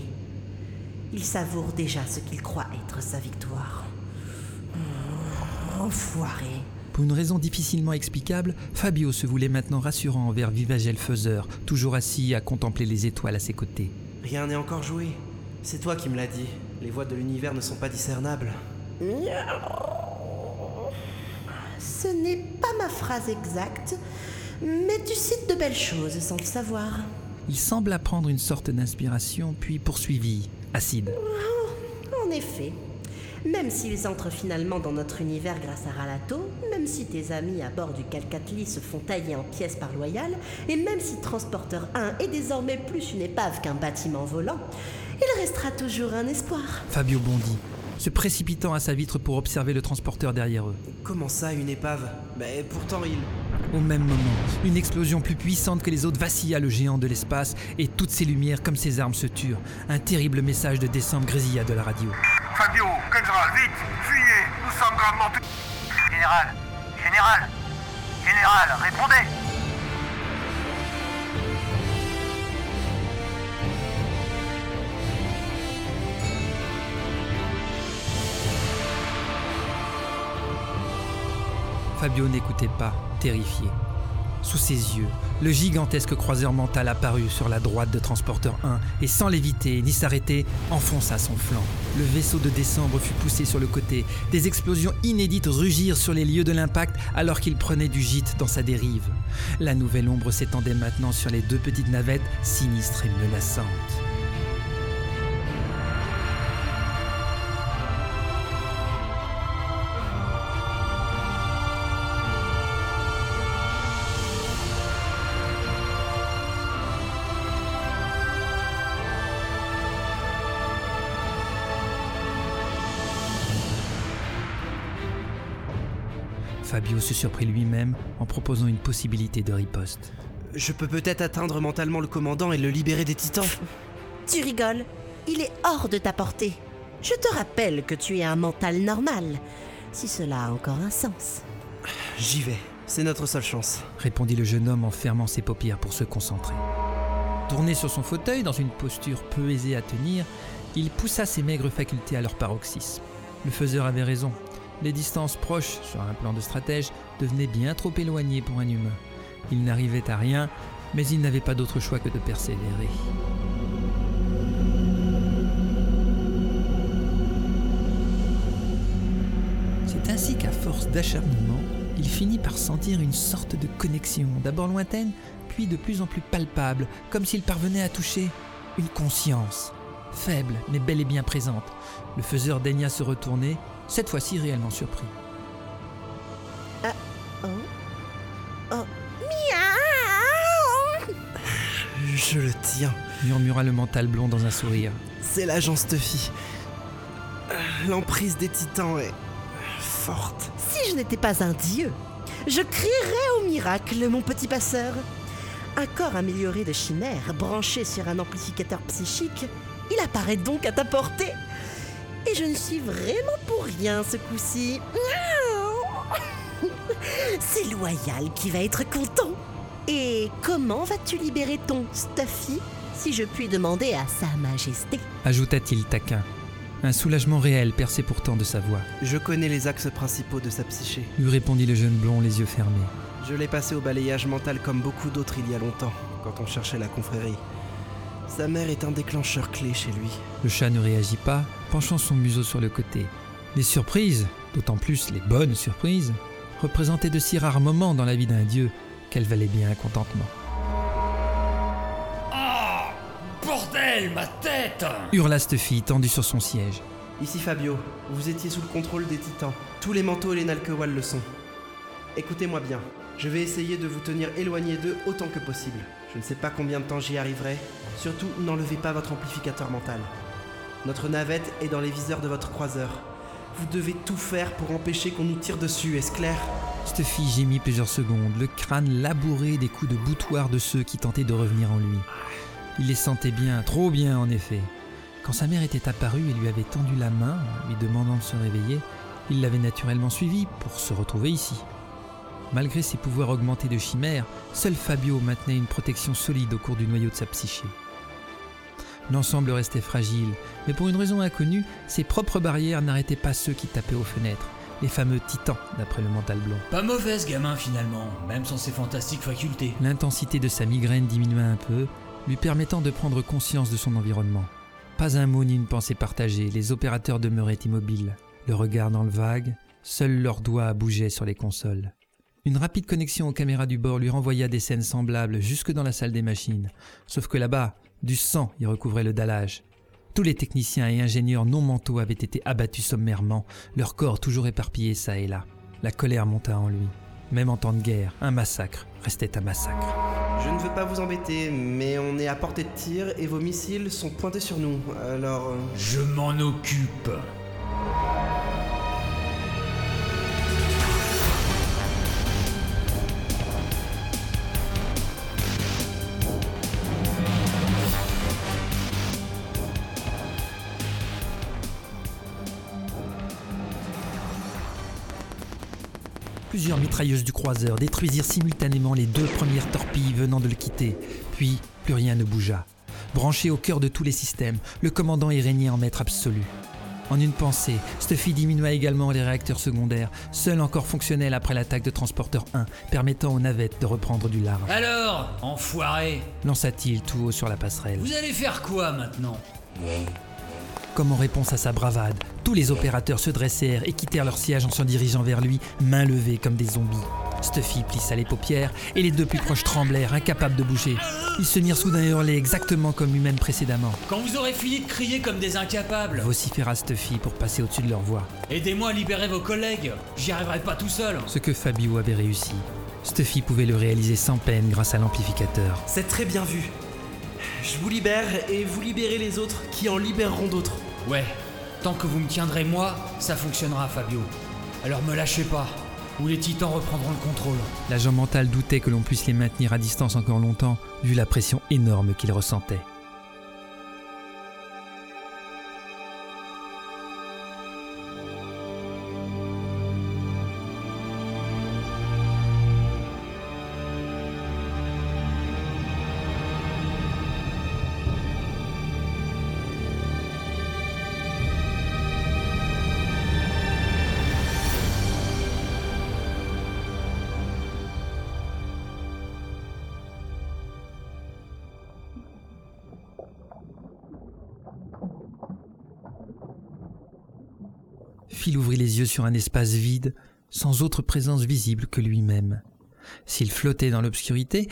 M: Il savoure déjà ce qu'il croit être sa victoire. Mmh, Enfoiré.
C: Pour une raison difficilement explicable, Fabio se voulait maintenant rassurant envers Vivagel Faiseur, toujours assis à contempler les étoiles à ses côtés.
N: Rien n'est encore joué. C'est toi qui me l'as dit. Les voies de l'univers ne sont pas discernables.
M: Ce n'est pas ma phrase exacte, mais tu cites de belles choses sans le savoir.
C: Il sembla prendre une sorte d'inspiration, puis poursuivit, acide.
M: En effet, même s'ils entrent finalement dans notre univers grâce à Ralato, même si tes amis à bord du Calcatli se font tailler en pièces par Loyal, et même si Transporteur 1 est désormais plus une épave qu'un bâtiment volant, il restera toujours un espoir.
C: Fabio bondit, se précipitant à sa vitre pour observer le transporteur derrière eux.
N: Comment ça, une épave? Mais pourtant, il.
C: Au même moment, une explosion plus puissante que les autres vacilla le géant de l'espace et toutes ses lumières comme ses armes se turent. Un terrible message de décembre grésilla de la radio.
F: Fabio, Gunral, vite, fuyez, nous sommes gravement touchés. Général, général, général, répondez
C: Fabio n'écoutait pas, terrifié. Sous ses yeux, le gigantesque croiseur mental apparut sur la droite de Transporteur 1 et sans l'éviter ni s'arrêter, enfonça son flanc. Le vaisseau de décembre fut poussé sur le côté. Des explosions inédites rugirent sur les lieux de l'impact alors qu'il prenait du gîte dans sa dérive. La nouvelle ombre s'étendait maintenant sur les deux petites navettes, sinistres et menaçantes. Fabio se surprit lui-même en proposant une possibilité de riposte.
N: Je peux peut-être atteindre mentalement le commandant et le libérer des titans.
M: Tu rigoles Il est hors de ta portée. Je te rappelle que tu es un mental normal, si cela a encore un sens.
N: J'y vais. C'est notre seule chance.
C: répondit le jeune homme en fermant ses paupières pour se concentrer. Tourné sur son fauteuil dans une posture peu aisée à tenir, il poussa ses maigres facultés à leur paroxysme. Le faiseur avait raison. Les distances proches, sur un plan de stratège, devenaient bien trop éloignées pour un humain. Il n'arrivait à rien, mais il n'avait pas d'autre choix que de persévérer. C'est ainsi qu'à force d'acharnement, il finit par sentir une sorte de connexion, d'abord lointaine, puis de plus en plus palpable, comme s'il parvenait à toucher une conscience, faible mais bel et bien présente. Le faiseur daigna se retourner, cette fois-ci réellement surpris.
M: Ah, oh, oh, miaou
N: Je le tiens.
C: murmura le mental blond dans un sourire.
N: C'est l'agent Stuffy. L'emprise des titans est forte.
M: Si je n'étais pas un dieu, je crierais au miracle, mon petit passeur. Un corps amélioré de chimère, branché sur un amplificateur psychique, il apparaît donc à ta portée. Et je ne suis vraiment pour rien ce coup-ci. C'est Loyal qui va être content. Et comment vas-tu libérer ton Stuffy, si je puis demander à Sa Majesté?
C: Ajouta-t-il taquin. Un soulagement réel perçait pourtant de sa voix.
N: Je connais les axes principaux de sa psyché.
C: Lui répondit le jeune blond, les yeux fermés.
N: Je l'ai passé au balayage mental comme beaucoup d'autres il y a longtemps, quand on cherchait la confrérie. Sa mère est un déclencheur clé chez lui.
C: Le chat ne réagit pas, penchant son museau sur le côté. Les surprises, d'autant plus les bonnes surprises, représentaient de si rares moments dans la vie d'un dieu qu'elle valait bien un contentement.
H: Ah Bordel, ma tête
C: Hurla Stuffy, tendu sur son siège.
N: Ici Fabio, vous étiez sous le contrôle des titans. Tous les manteaux et les Nalkewal le sont. Écoutez-moi bien, je vais essayer de vous tenir éloigné d'eux autant que possible. Je ne sais pas combien de temps j'y arriverai. Surtout, n'enlevez pas votre amplificateur mental. Notre navette est dans les viseurs de votre croiseur. Vous devez tout faire pour empêcher qu'on nous tire dessus, est-ce clair?
C: Stuffy gémit plusieurs secondes, le crâne labouré des coups de boutoir de ceux qui tentaient de revenir en lui. Il les sentait bien, trop bien en effet. Quand sa mère était apparue et lui avait tendu la main, lui demandant de se réveiller, il l'avait naturellement suivi pour se retrouver ici. Malgré ses pouvoirs augmentés de chimère, seul Fabio maintenait une protection solide au cours du noyau de sa psyché. L'ensemble restait fragile, mais pour une raison inconnue, ses propres barrières n'arrêtaient pas ceux qui tapaient aux fenêtres, les fameux titans d'après le mental blond.
H: Pas mauvaise gamin finalement, même sans ses fantastiques facultés.
C: L'intensité de sa migraine diminua un peu, lui permettant de prendre conscience de son environnement. Pas un mot ni une pensée partagée, les opérateurs demeuraient immobiles, le regard dans le vague, seuls leurs doigts bougeaient sur les consoles. Une rapide connexion aux caméras du bord lui renvoya des scènes semblables jusque dans la salle des machines, sauf que là-bas, du sang y recouvrait le dallage. Tous les techniciens et ingénieurs non mentaux avaient été abattus sommairement, leur corps toujours éparpillés çà et là. La colère monta en lui. Même en temps de guerre, un massacre restait un massacre.
N: Je ne veux pas vous embêter, mais on est à portée de tir et vos missiles sont pointés sur nous. Alors... euh,
H: Je m'en occupe.
C: Plusieurs mitrailleuses du croiseur détruisirent simultanément les deux premières torpilles venant de le quitter, puis plus rien ne bougea. Branché au cœur de tous les systèmes, le commandant est régné en maître absolu. En une pensée, Stuffy diminua également les réacteurs secondaires, seuls encore fonctionnels après l'attaque de Transporteur 1, permettant aux navettes de reprendre du large.
H: Alors, enfoiré,
C: Lança-t-il tout haut sur la passerelle.
H: vous allez faire quoi maintenant?
C: Comme en réponse à sa bravade, tous les opérateurs se dressèrent et quittèrent leur siège en se dirigeant vers lui, mains levées comme des zombies. Stuffy plissa les paupières et les deux plus proches tremblèrent, incapables de bouger. Ils se mirent soudain à hurler exactement comme lui-même précédemment.
H: Quand vous aurez fini de crier comme des incapables,
C: Vociféra Stuffy pour passer au-dessus de leur voix.
H: aidez-moi à libérer vos collègues. J'y arriverai pas tout seul.
C: Ce que Fabio avait réussi. Stuffy pouvait le réaliser sans peine grâce à l'amplificateur.
N: C'est très bien vu. Je vous libère et vous libérez les autres qui en libéreront d'autres.
H: Ouais, tant que vous me tiendrez moi, ça fonctionnera, Fabio. Alors me lâchez pas, ou les titans reprendront le contrôle.
C: L'agent mental doutait que l'on puisse les maintenir à distance encore longtemps, vu la pression énorme qu'il ressentait. Phil ouvrit les yeux sur un espace vide, sans autre présence visible que lui-même. S'il flottait dans l'obscurité,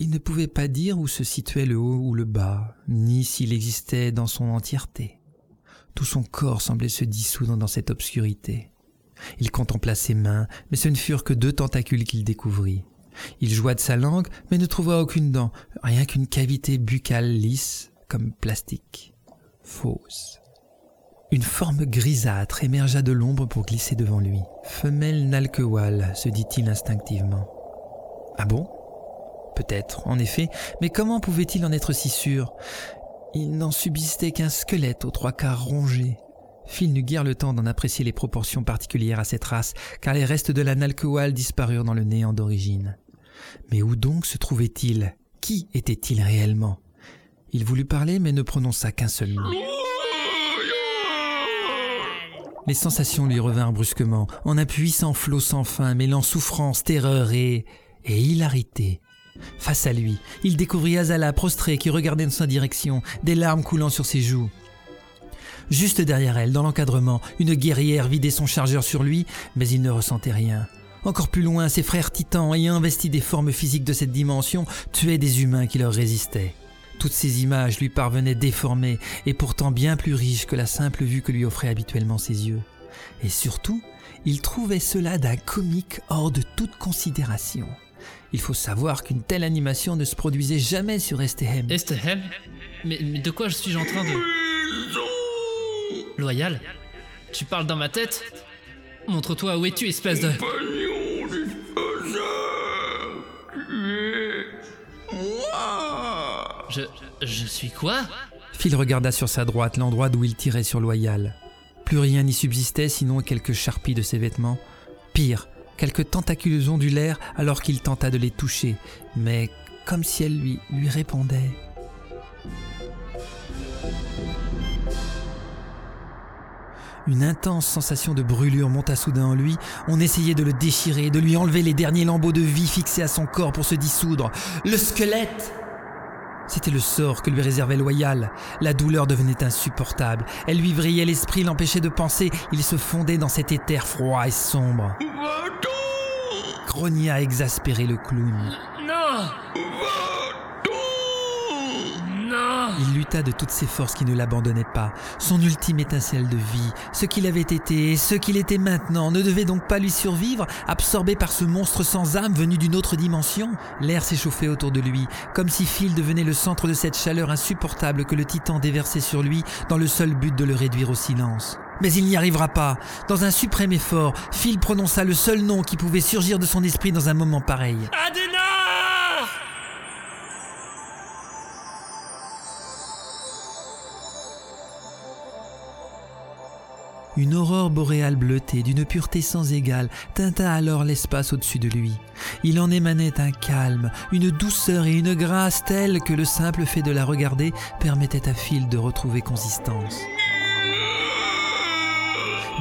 C: il ne pouvait pas dire où se situait le haut ou le bas, ni s'il existait dans son entièreté. Tout son corps semblait se dissoudre dans cette obscurité. Il contempla ses mains, mais ce ne furent que deux tentacules qu'il découvrit. Il joua de sa langue, mais ne trouva aucune dent, rien qu'une cavité buccale lisse comme plastique. Fausse. Une forme grisâtre émergea de l'ombre pour glisser devant lui. Femelle Nalkewal, se dit-il instinctivement. Ah bon? Peut-être, en effet, mais comment pouvait-il en être si sûr? Il n'en subsistait qu'un squelette aux trois quarts rongé. Phil n'eut guère le temps d'en apprécier les proportions particulières à cette race, car les restes de la Nalcoal disparurent dans le néant d'origine. Mais où donc se trouvait-il? Qui était-il réellement? Il voulut parler, mais ne prononça qu'un seul mot. Les sensations lui revinrent brusquement, en un puissant flot sans fin, mêlant souffrance, terreur et... et hilarité. Face à lui, il découvrit Azala prostrée qui regardait dans sa direction, des larmes coulant sur ses joues. Juste derrière elle, dans l'encadrement, une guerrière vidait son chargeur sur lui, mais il ne ressentait rien. Encore plus loin, ses frères titans, ayant investi des formes physiques de cette dimension, tuaient des humains qui leur résistaient. Toutes ces images lui parvenaient déformées et pourtant bien plus riches que la simple vue que lui offraient habituellement ses yeux. Et surtout, il trouvait cela d'un comique hors de toute considération. Il faut savoir qu'une telle animation ne se produisait jamais sur Estehem.
B: Estehem mais, de quoi je suis en train de... Loyal Tu parles dans ma tête? Montre-toi où es-tu, espèce de... Je... suis quoi?
C: Phil regarda sur sa droite l'endroit d'où il tirait sur Loyal. Plus rien n'y subsistait sinon quelques charpies de ses vêtements. Pire, quelques tentacules ondulaires alors qu'il tenta de les toucher, mais comme si elle lui, lui répondait. Une intense sensation de brûlure monta soudain en lui. On essayait de le déchirer, de lui enlever les derniers lambeaux de vie fixés à son corps pour se dissoudre. Le squelette C'était le sort que lui réservait Loyal. La douleur devenait insupportable. Elle lui vrillait l'esprit, l'empêchait de penser. Il se fondait dans cet éther froid et sombre. Grogna exaspéré le clown.
B: Non Non
C: Il lutta de toutes ses forces qui ne l'abandonnaient pas. Son ultime étincelle de vie, ce qu'il avait été et ce qu'il était maintenant, ne devait donc pas lui survivre, absorbé par ce monstre sans âme venu d'une autre dimension L'air s'échauffait autour de lui, comme si Phil devenait le centre de cette chaleur insupportable que le titan déversait sur lui dans le seul but de le réduire au silence. Mais il n'y arrivera pas. Dans un suprême effort, Phil prononça le seul nom qui pouvait surgir de son esprit dans un moment pareil. Une aurore boréale bleutée, d'une pureté sans égale, tinta alors l'espace au-dessus de lui. Il en émanait un calme, une douceur et une grâce telles que le simple fait de la regarder permettait à Phil de retrouver consistance.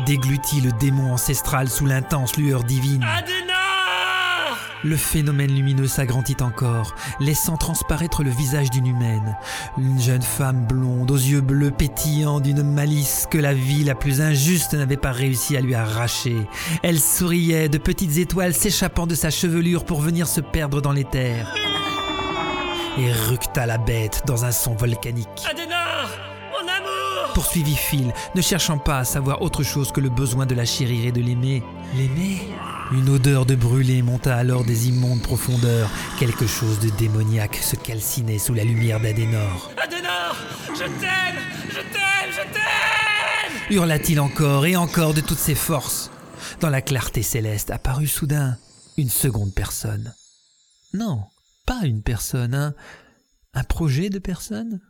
C: Déglutit le démon ancestral sous l'intense lueur divine. Le phénomène lumineux s'agrandit encore, laissant transparaître le visage d'une humaine. Une jeune femme blonde, aux yeux bleus pétillants d'une malice que la vie la plus injuste n'avait pas réussi à lui arracher. Elle souriait, de petites étoiles s'échappant de sa chevelure pour venir se perdre dans l'éther. Et ructa la bête dans un son volcanique.
B: Adenor Mon amour
C: Poursuivit Phil, ne cherchant pas à savoir autre chose que le besoin de la chérir et de l'aimer. L'aimer? Une odeur de brûlé monta alors des immondes profondeurs. Quelque chose de démoniaque se calcinait sous la lumière d'Adenor.
B: Adenor Je t'aime Je t'aime Je t'aime
C: Hurla-t-il encore et encore de toutes ses forces. Dans la clarté céleste apparut soudain une seconde personne. Non, pas une personne, un, un projet de personne?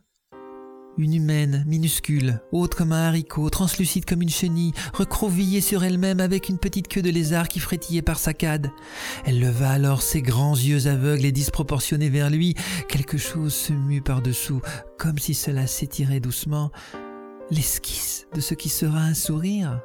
C: Une humaine, minuscule, haute comme un haricot, translucide comme une chenille, recroquevillée sur elle-même avec une petite queue de lézard qui frétillait par saccades. Elle leva alors ses grands yeux aveugles et disproportionnés vers lui. Quelque chose se mut par-dessous, comme si cela s'étirait doucement. L'esquisse de ce qui sera un sourire.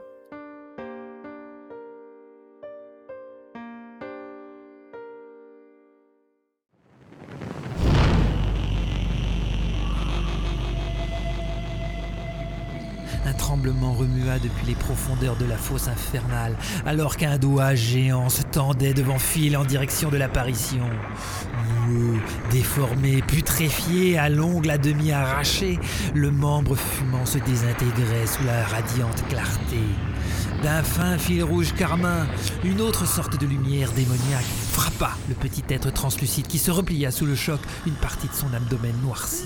C: Tremblement remua depuis les profondeurs de la fosse infernale, alors qu'un doigt géant se tendait devant Phil en direction de l'apparition. Noueux, déformé, putréfié, à l'ongle à demi arraché, le membre fumant se désintégrait sous la radiante clarté. D'un fin fil rouge carmin, une autre sorte de lumière démoniaque frappa le petit être translucide qui se replia sous le choc, une partie de son abdomen noirci.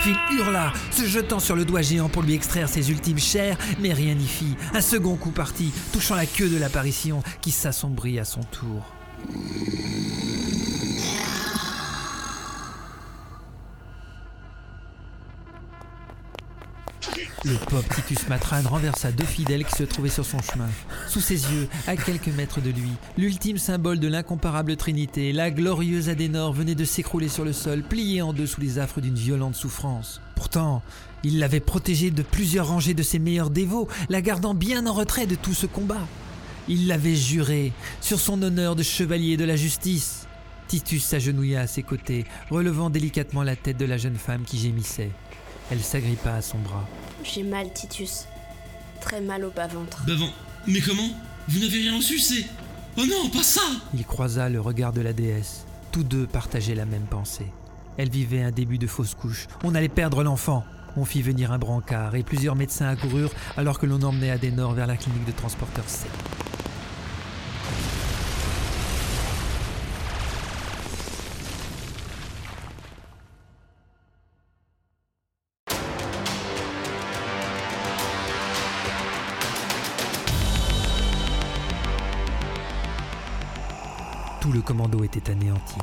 C: Phil hurla, se jetant sur le doigt géant pour lui extraire ses ultimes chairs, mais rien n'y fit. Un second coup partit, touchant la queue de l'apparition, qui s'assombrit à son tour. Le pauvre Titus Matrane renversa deux fidèles qui se trouvaient sur son chemin. Sous ses yeux, à quelques mètres de lui, l'ultime symbole de l'incomparable Trinité, la glorieuse Adénor venait de s'écrouler sur le sol, pliée en deux sous les affres d'une violente souffrance. Pourtant, il l'avait protégée de plusieurs rangées de ses meilleurs dévots, la gardant bien en retrait de tout ce combat. Il l'avait juré, sur son honneur de chevalier de la justice. Titus s'agenouilla à ses côtés, relevant délicatement la tête de la jeune femme qui gémissait. Elle s'agrippa à son bras.
K: J'ai mal, Titus. Très mal au bas-ventre.
L: Bavant, mais comment Vous n'avez rien reçu, c'est. Oh non, pas ça
C: Il croisa le regard de la déesse. Tous deux partageaient la même pensée. Elle vivait un début de fausse couche. On allait perdre l'enfant. On fit venir un brancard et plusieurs médecins accoururent alors que l'on emmenait Adenor vers la clinique de transporteur C. Le commando était anéanti.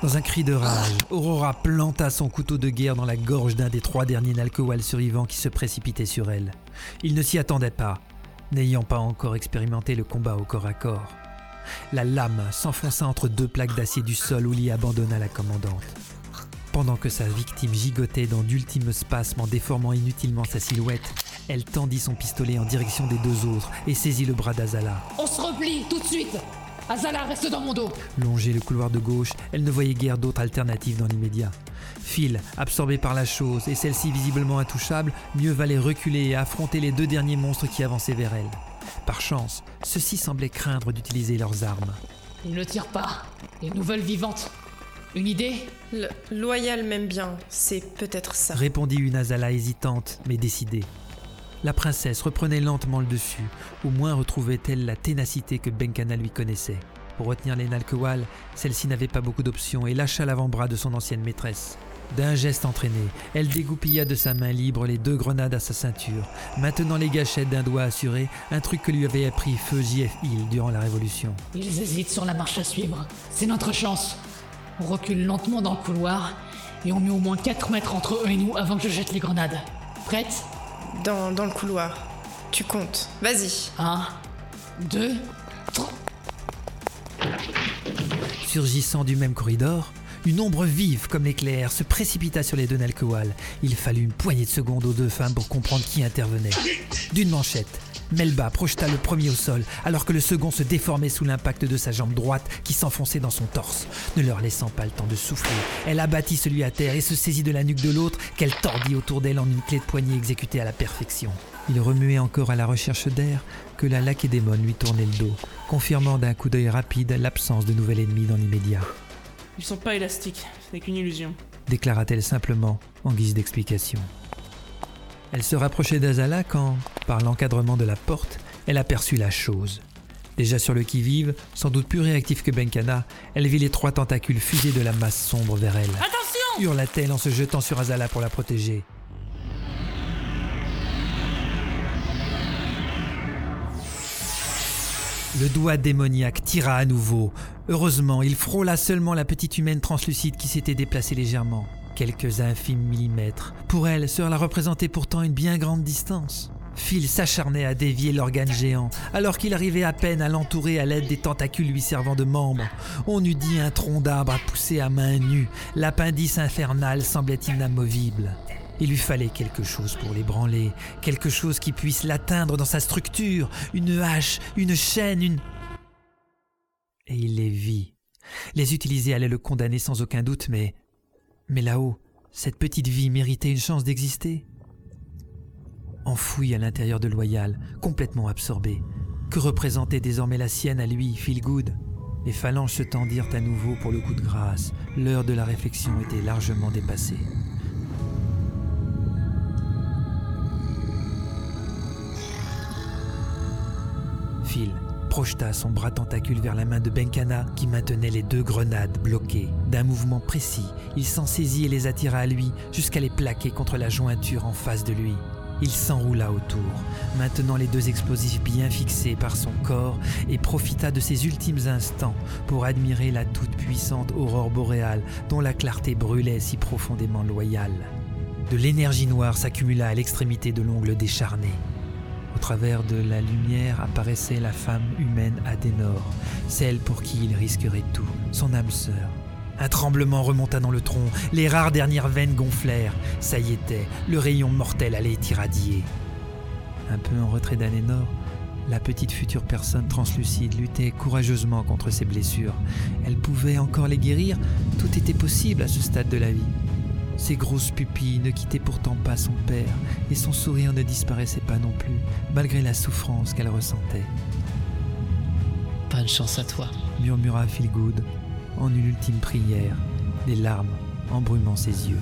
C: Dans un cri de rage, Aurora planta son couteau de guerre dans la gorge d'un des trois derniers Nalkowal survivants qui se précipitaient sur elle. Il ne s'y attendait pas, n'ayant pas encore expérimenté le combat au corps à corps. La lame s'enfonça entre deux plaques d'acier du sol où l'y abandonna la commandante. Pendant que sa victime gigotait dans d'ultimes spasmes en déformant inutilement sa silhouette, elle tendit son pistolet en direction des deux autres et saisit le bras d'Azala.
P: On se replie tout de suite Azala, reste dans mon dos
C: Longée le couloir de gauche, elle ne voyait guère d'autre alternative dans l'immédiat. Phil, absorbé par la chose et celle-ci visiblement intouchable, mieux valait reculer et affronter les deux derniers monstres qui avançaient vers elle. Par chance, ceux-ci semblaient craindre d'utiliser leurs armes.
P: Ils ne tirent pas. Les nouvelles vivantes. Une idée?
Q: Le loyal m'aime bien, c'est peut-être ça.
C: Répondit une Azala hésitante mais décidée. La princesse reprenait lentement le dessus, au moins retrouvait-elle la ténacité que Benkana lui connaissait. Pour retenir les Nalkewal, celle-ci n'avait pas beaucoup d'options et lâcha l'avant-bras de son ancienne maîtresse. D'un geste entraîné, elle dégoupilla de sa main libre les deux grenades à sa ceinture, maintenant les gâchettes d'un doigt assuré, un truc que lui avait appris Feu J.F. Hill durant la Révolution.
P: Ils hésitent sur la marche à suivre. C'est notre chance. On recule lentement dans le couloir et on met au moins 4 mètres entre eux et nous avant que je jette les grenades. Prête
Q: dans, le couloir. Tu comptes. Vas-y.
P: 1, 2, 3.
C: Surgissant du même corridor, une ombre vive comme l'éclair se précipita sur les deux Nalkewal. Il fallut une poignée de secondes aux deux femmes pour comprendre qui intervenait. D'une manchette, Melba projeta le premier au sol, alors que le second se déformait sous l'impact de sa jambe droite qui s'enfonçait dans son torse. Ne leur laissant pas le temps de souffler, elle abattit celui à terre et se saisit de la nuque de l'autre, qu'elle tordit autour d'elle en une clé de poignée exécutée à la perfection. Il remuait encore à la recherche d'air que la lacédémone lui tournait le dos, confirmant d'un coup d'œil rapide l'absence de nouvel ennemi dans l'immédiat.
G: Ils sont pas élastiques, ce n'est qu'une illusion.
C: Déclara-t-elle simplement, en guise d'explication. Elle se rapprochait d'Azala quand, par l'encadrement de la porte, elle aperçut la chose. Déjà sur le qui-vive, sans doute plus réactif que Benkana, elle vit les trois tentacules fusés de la masse sombre vers elle.
P: Attention
C: hurla-t-elle en se jetant sur Azala pour la protéger. Le doigt démoniaque tira à nouveau. Heureusement, il frôla seulement la petite humaine translucide qui s'était déplacée légèrement. Quelques infimes millimètres. Pour elle, cela représentait pourtant une bien grande distance. Phil s'acharnait à dévier l'organe géant, alors qu'il arrivait à peine à l'entourer à l'aide des tentacules lui servant de membres. On eût dit un tronc d'arbre à pousser à main nue. L'appendice infernal semblait inamovible. Il lui fallait quelque chose pour l'ébranler, quelque chose qui puisse l'atteindre dans sa structure, une hache, une chaîne, une... Et il les vit. Les utiliser allait le condamner sans aucun doute, mais... Mais là-haut, cette petite vie méritait une chance d'exister Enfoui à l'intérieur de Loyal, complètement absorbé, que représentait désormais la sienne à lui, Feel Good Les phalanges se tendirent à nouveau pour le coup de grâce. L'heure de la réflexion était largement dépassée. Phil projeta son bras tentacule vers la main de Benkana qui maintenait les deux grenades bloquées. D'un mouvement précis, il s'en saisit et les attira à lui jusqu'à les plaquer contre la jointure en face de lui. Il s'enroula autour, maintenant les deux explosifs bien fixés par son corps, et profita de ses ultimes instants pour admirer la toute-puissante aurore boréale dont la clarté brûlait si profondément loyale. De l'énergie noire s'accumula à l'extrémité de l'ongle décharné. Au travers de la lumière apparaissait la femme humaine Adenor, celle pour qui il risquerait tout, son âme sœur. Un tremblement remonta dans le tronc, les rares dernières veines gonflèrent. Ça y était, le rayon mortel allait irradier. Un peu en retrait d'Adenor, la petite future personne translucide luttait courageusement contre ses blessures. Elle pouvait encore les guérir, tout était possible à ce stade de la vie. Ses grosses pupilles ne quittaient pourtant pas son père, et son sourire ne disparaissait pas non plus, malgré la souffrance qu'elle ressentait.
B: Bonne chance à toi,
C: murmura Philgood en une ultime prière, des larmes embrumant ses yeux.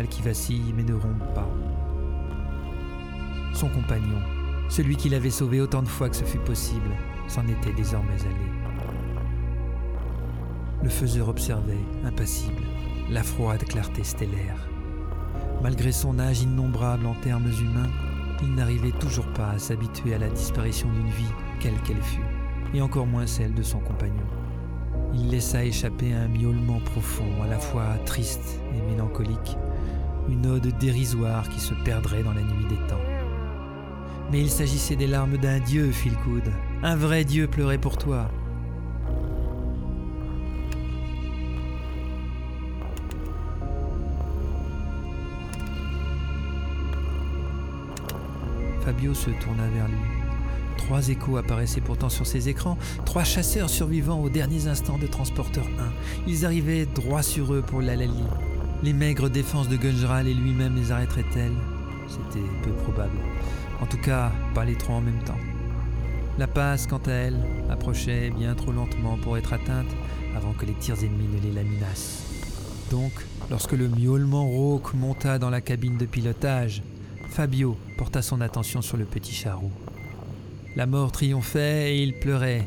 C: Qui vacille mais ne rompt pas. Son compagnon, celui qui l'avait sauvé autant de fois que ce fut possible, s'en était désormais allé. Le faiseur observait, impassible, la froide clarté stellaire. Malgré son âge innombrable en termes humains, il n'arrivait toujours pas à s'habituer à la disparition d'une vie, quelle qu'elle fût, et encore moins celle de son compagnon. Il laissa échapper un miaulement profond, à la fois triste et mélancolique, une ode dérisoire qui se perdrait dans la nuit des temps. Mais il s'agissait des larmes d'un dieu, Philgood. Un vrai dieu pleurait pour toi. Fabio se tourna vers lui. Trois échos apparaissaient pourtant sur ses écrans, trois chasseurs survivants aux derniers instants de Transporteur 1. Ils arrivaient droit sur eux pour l'Alali. Les maigres défenses de Gunjral et lui-même les arrêteraient-elles? C'était peu probable. En tout cas, pas les trois en même temps. La passe, quant à elle, approchait bien trop lentement pour être atteinte avant que les tirs ennemis ne les laminassent. Donc, lorsque le miaulement rauque monta dans la cabine de pilotage, Fabio porta son attention sur le petit charou. La mort triomphait et il pleurait,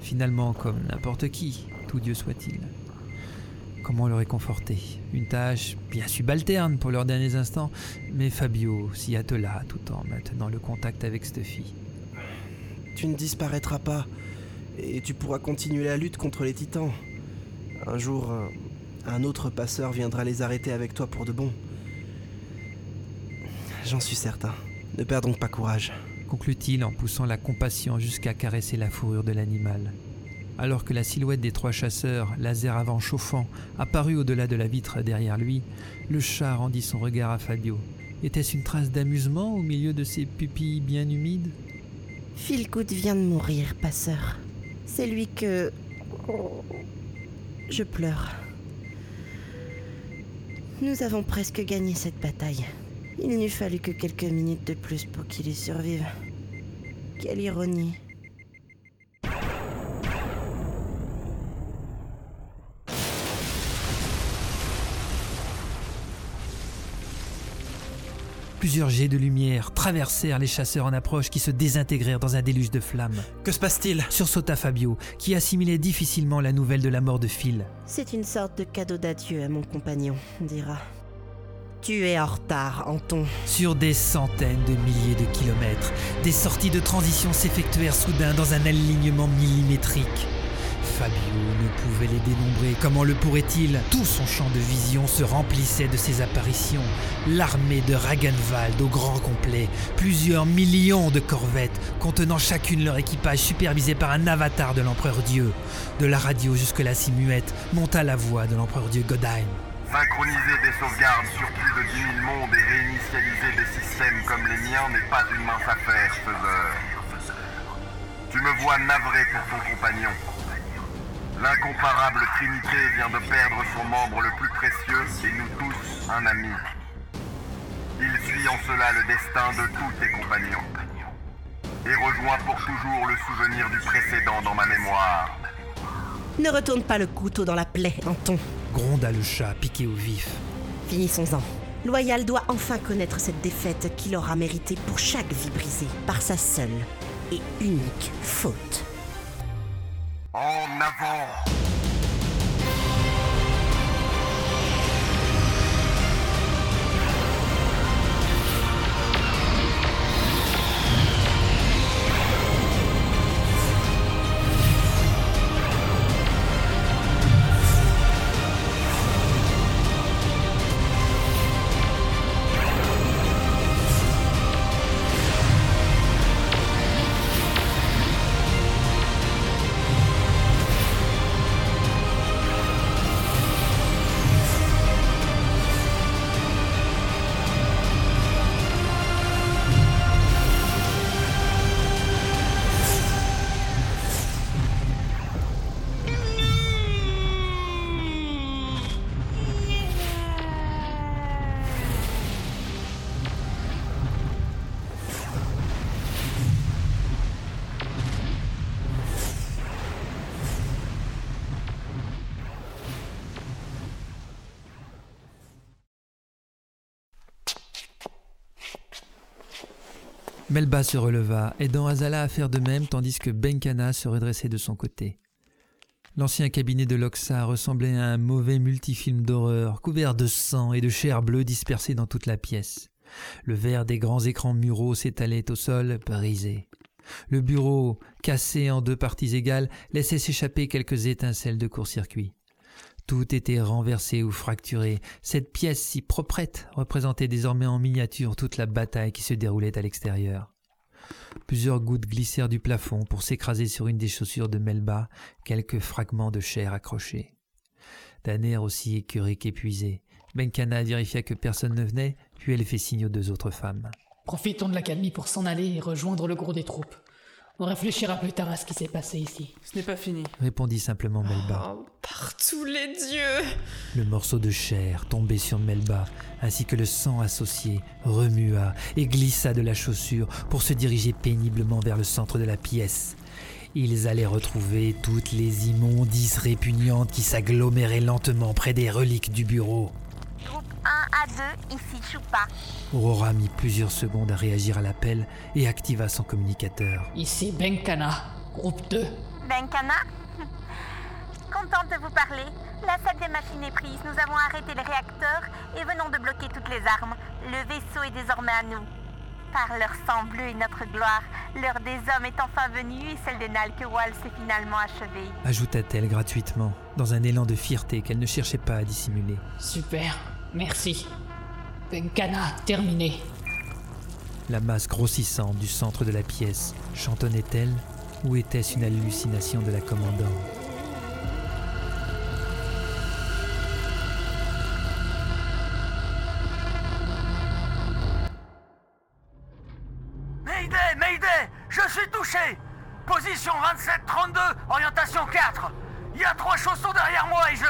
C: finalement comme n'importe qui, tout Dieu soit-il. Comment le réconforter Une tâche bien subalterne pour leurs derniers instants, mais Fabio s'y attela tout en maintenant le contact avec Stuffy.
N: Tu ne disparaîtras pas, et tu pourras continuer la lutte contre les titans. Un jour, un, un autre passeur viendra les arrêter avec toi pour de bon. J'en suis certain. Ne perds donc pas courage
C: conclut-il en poussant la compassion jusqu'à caresser la fourrure de l'animal. Alors que la silhouette des trois chasseurs, laser avant chauffant, apparut au-delà de la vitre derrière lui, le chat rendit son regard à Fabio. Était-ce une trace d'amusement au milieu de ses pupilles bien humides?
M: Philgood vient de mourir, passeur. C'est lui que. Je pleure. Nous avons presque gagné cette bataille. Il n'eût fallu que quelques minutes de plus pour qu'il y survive. Quelle ironie.
C: Plusieurs jets de lumière traversèrent les chasseurs en approche qui se désintégrèrent dans un déluge de flammes.
N: Que se passe-t-il?
C: Sursauta Fabio, qui assimilait difficilement la nouvelle de la mort de Phil.
M: C'est une sorte de cadeau d'adieu à mon compagnon, dira. Tu es en retard, Anton.
C: Sur des centaines de milliers de kilomètres, des sorties de transition s'effectuèrent soudain dans un alignement millimétrique. Fabio ne pouvait les dénombrer. Comment le pourrait-il? Tout son champ de vision se remplissait de ces apparitions. L'armée de Ragenwald au grand complet. Plusieurs millions de corvettes, contenant chacune leur équipage supervisé par un avatar de l'empereur Dieu. De la radio jusque la scie muette monta la voix de l'empereur Dieu Godheim.
F: Synchroniser des sauvegardes sur plus de 10 000 mondes et réinitialiser des systèmes comme les miens n'est pas une mince affaire, faiseur. Tu me vois navré pour ton compagnon. L'incomparable Trinité vient de perdre son membre le plus précieux et nous tous un ami. Il suit en cela le destin de tous tes compagnons. Et rejoint pour toujours le souvenir du précédent dans ma mémoire.
M: Ne retourne pas le couteau dans la plaie, Anton.
C: Gronda le chat, piqué au vif.
M: Finissons-en. Loyal doit enfin connaître cette défaite qu'il aura méritée pour chaque vie brisée par sa seule et unique faute.
F: En avant
C: Melba se releva, aidant Azala à faire de même tandis que Benkana se redressait de son côté. L'ancien cabinet de Loxa ressemblait à un mauvais multifilm d'horreur, couvert de sang et de chair bleue dispersée dans toute la pièce. Le verre des grands écrans muraux s'étalait au sol, brisé. Le bureau, cassé en deux parties égales, laissait s'échapper quelques étincelles de court-circuit. Tout était renversé ou fracturé. Cette pièce si proprette représentait désormais en miniature toute la bataille qui se déroulait à l'extérieur. Plusieurs gouttes glissèrent du plafond pour s'écraser sur une des chaussures de Melba, quelques fragments de chair accrochés. D'un air aussi écœuré qu'épuisé, Benkana vérifia que personne ne venait, puis elle fit signe aux deux autres femmes.
P: Profitons de l'accalmie pour s'en aller et rejoindre le gros des troupes. On réfléchira plus tard à ce qui s'est passé ici.
G: Ce n'est pas fini.
C: Répondit simplement Melba.
Q: Oh, par tous les dieux
C: Le morceau de chair tombé sur Melba, ainsi que le sang associé, remua et glissa de la chaussure pour se diriger péniblement vers le centre de la pièce. Ils allaient retrouver toutes les immondices répugnantes qui s'aggloméraient lentement près des reliques du bureau.
S: Groupe 1 à 2, ici Choupa.
C: Aurora mit plusieurs secondes à réagir à l'appel et activa son communicateur.
P: Ici Benkana, groupe 2.
S: Benkana Contente de vous parler. La salle des machines est prise. Nous avons arrêté les réacteurs et venons de bloquer toutes les armes. Le vaisseau est désormais à nous. Par leur sang bleu et notre gloire, l'heure des hommes est enfin venue et celle des Nalkewal s'est finalement achevée.
C: Ajouta-t-elle gratuitement, dans un élan de fierté qu'elle ne cherchait pas à dissimuler.
P: Super, merci. Benkana, terminé.
C: La masse grossissante du centre de la pièce chantonnait-elle ou était-ce une hallucination de la commandante?
T: Mayday, Mayday Je suis touché Position 27-32, orientation 4 Il y a trois chaussons derrière moi et je...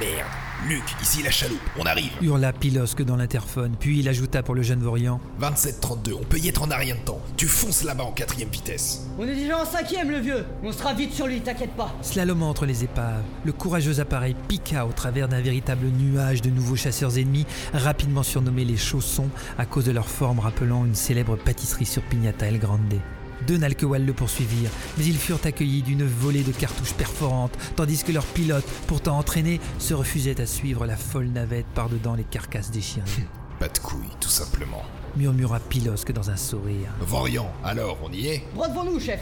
U: Merde. Luc, ici la chaloupe, on arrive.
C: Hurla Pilosque dans l'interphone, puis il ajouta pour le jeune Vorian
U: 27-32, on peut y être en un rien de temps. Tu fonces là-bas en quatrième vitesse.
D: On est déjà en cinquième, le vieux On sera vite sur lui, t'inquiète pas
C: Slalomant entre les épaves, le courageux appareil piqua au travers d'un véritable nuage de nouveaux chasseurs ennemis, rapidement surnommés les chaussons à cause de leur forme rappelant une célèbre pâtisserie sur Pignata El Grande. Deux Nalkewal le poursuivirent, mais ils furent accueillis d'une volée de cartouches perforantes, tandis que leur pilote, pourtant entraîné, se refusait à suivre la folle navette par-dedans les carcasses déchirées.
U: Pas de couilles, tout simplement.
C: Murmura Pilosque dans un sourire.
U: Vorian, alors, on y est?
D: Droit devant nous, chef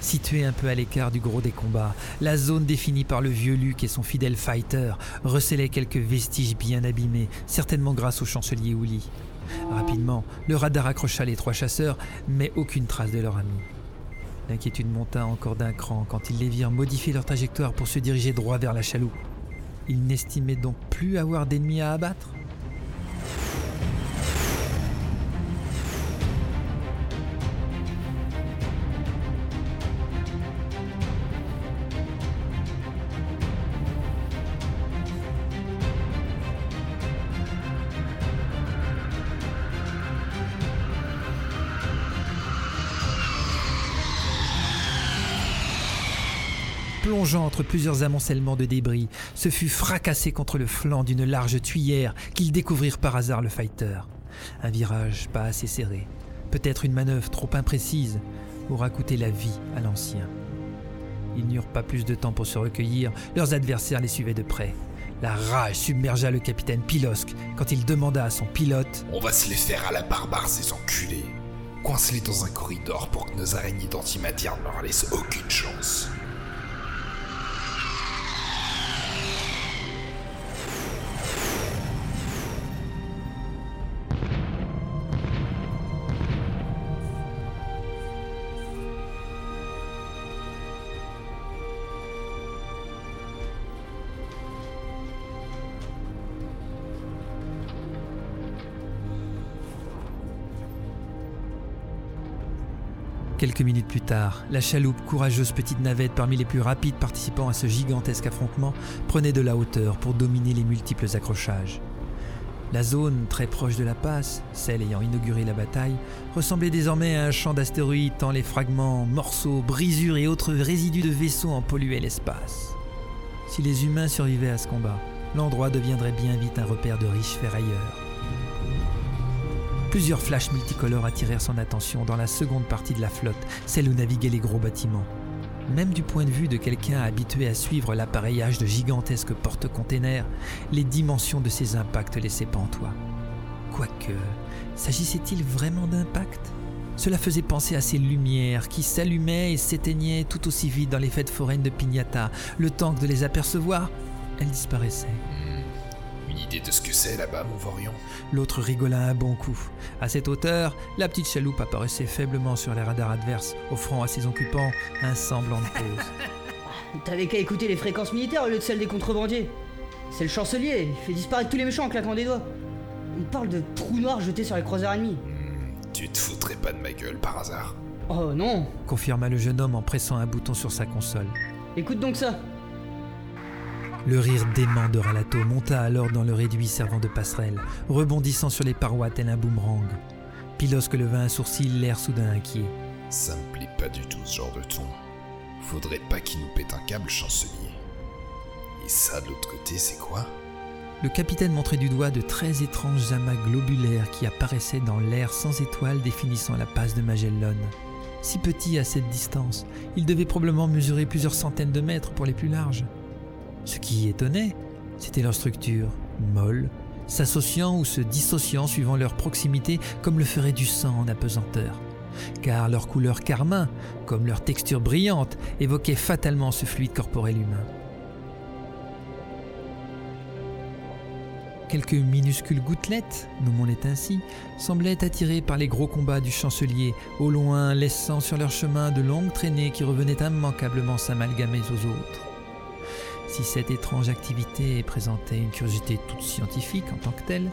C: Située un peu à l'écart du gros des combats, la zone définie par le vieux Luc et son fidèle fighter recelait quelques vestiges bien abîmés, certainement grâce au chancelier Ouli. Rapidement, le radar accrocha les trois chasseurs, mais aucune trace de leur ami. L'inquiétude monta encore d'un cran quand ils les virent modifier leur trajectoire pour se diriger droit vers la chaloupe. Ils n'estimaient donc plus avoir d'ennemis à abattre? Entre plusieurs amoncellements de débris, se fut fracassé contre le flanc d'une large tuyère qu'ils découvrirent par hasard le fighter. Un virage pas assez serré, peut-être une manœuvre trop imprécise, aura coûté la vie à l'ancien. Ils n'eurent pas plus de temps pour se recueillir, leurs adversaires les suivaient de près. La rage submergea le capitaine Pilosque quand il demanda à son pilote
U: On va se les faire à la barbare, ces enculés. Coince-les dans un corridor pour que nos araignées d'antimatière ne leur laissent aucune chance.
C: Quelques minutes plus tard, la chaloupe, courageuse petite navette parmi les plus rapides participants à ce gigantesque affrontement, prenait de la hauteur pour dominer les multiples accrochages. La zone très proche de la passe, celle ayant inauguré la bataille, ressemblait désormais à un champ d'astéroïdes tant les fragments, morceaux, brisures et autres résidus de vaisseaux en polluaient l'espace. Si les humains survivaient à ce combat, l'endroit deviendrait bien vite un repère de riches ferrailleurs. Plusieurs flashs multicolores attirèrent son attention dans la seconde partie de la flotte, celle où naviguaient les gros bâtiments. Même du point de vue de quelqu'un habitué à suivre l'appareillage de gigantesques porte-containers, les dimensions de ces impacts laissaient pantois. Quoique, s'agissait-il vraiment d'impact? Cela faisait penser à ces lumières qui s'allumaient et s'éteignaient tout aussi vite dans les fêtes foraines de Pignata. Le temps de les apercevoir, elles disparaissaient.
U: Une idée de ce que c'est là-bas, mon Vorion
C: L'autre rigola un bon coup. À cette hauteur, la petite chaloupe apparaissait faiblement sur les radars adverses, offrant à ses occupants un semblant de pause.
D: T'avais qu'à écouter les fréquences militaires au lieu de celles des contrebandiers. C'est le chancelier, il fait disparaître tous les méchants en claquant des doigts. On parle de trous noirs jetés sur les croiseurs ennemis.
U: Tu te foutrais pas de ma gueule par hasard?
D: Oh non
C: confirma le jeune homme en pressant un bouton sur sa console.
D: Écoute donc ça.
C: Le rire dément de Ralato monta alors dans le réduit servant de passerelle, rebondissant sur les parois tel un boomerang. Pilosque leva un sourcil, l'air soudain inquiet.
U: Ça me plaît pas du tout ce genre de ton. Faudrait pas qu'il nous pète un câble, chancelier. Et ça, de l'autre côté, c'est quoi?
C: Le capitaine montrait du doigt de très étranges amas globulaires qui apparaissaient dans l'air sans étoiles définissant la passe de Magellan. Si petit à cette distance, il devait probablement mesurer plusieurs centaines de mètres pour les plus larges. Ce qui étonnait, c'était leur structure, molle, s'associant ou se dissociant suivant leur proximité comme le ferait du sang en apesanteur. Car leur couleur carmin, comme leur texture brillante, évoquait fatalement ce fluide corporel humain. Quelques minuscules gouttelettes, nommons-les ainsi, semblaient attirées par les gros combats du chancelier, au loin laissant sur leur chemin de longues traînées qui revenaient immanquablement s'amalgamer aux autres. Si cette étrange activité présentait une curiosité toute scientifique en tant que telle,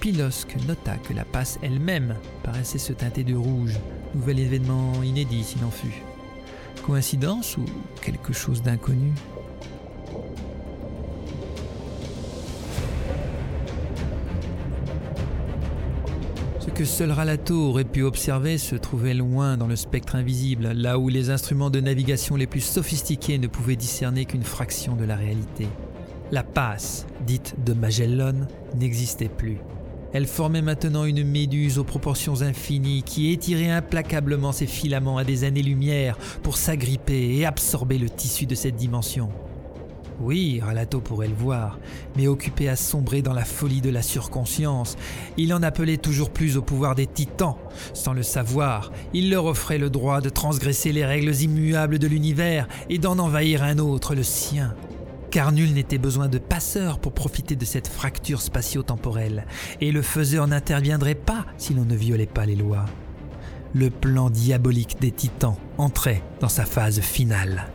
C: Pilosque nota que la passe elle-même paraissait se teinter de rouge, nouvel événement inédit s'il en fut. Coïncidence ou quelque chose d'inconnu? Que seul Ralato aurait pu observer se trouvait loin dans le spectre invisible, là où les instruments de navigation les plus sophistiqués ne pouvaient discerner qu'une fraction de la réalité. La passe, dite de Magellan, n'existait plus. Elle formait maintenant une méduse aux proportions infinies qui étirait implacablement ses filaments à des années-lumière pour s'agripper et absorber le tissu de cette dimension. Oui, Ralato pourrait le voir, mais occupé à sombrer dans la folie de la surconscience, il en appelait toujours plus au pouvoir des titans. Sans le savoir, il leur offrait le droit de transgresser les règles immuables de l'univers et d'en envahir un autre, le sien. Car nul n'était besoin de passeur pour profiter de cette fracture spatio-temporelle, et le faiseur n'interviendrait pas si l'on ne violait pas les lois. Le plan diabolique des titans entrait dans sa phase finale.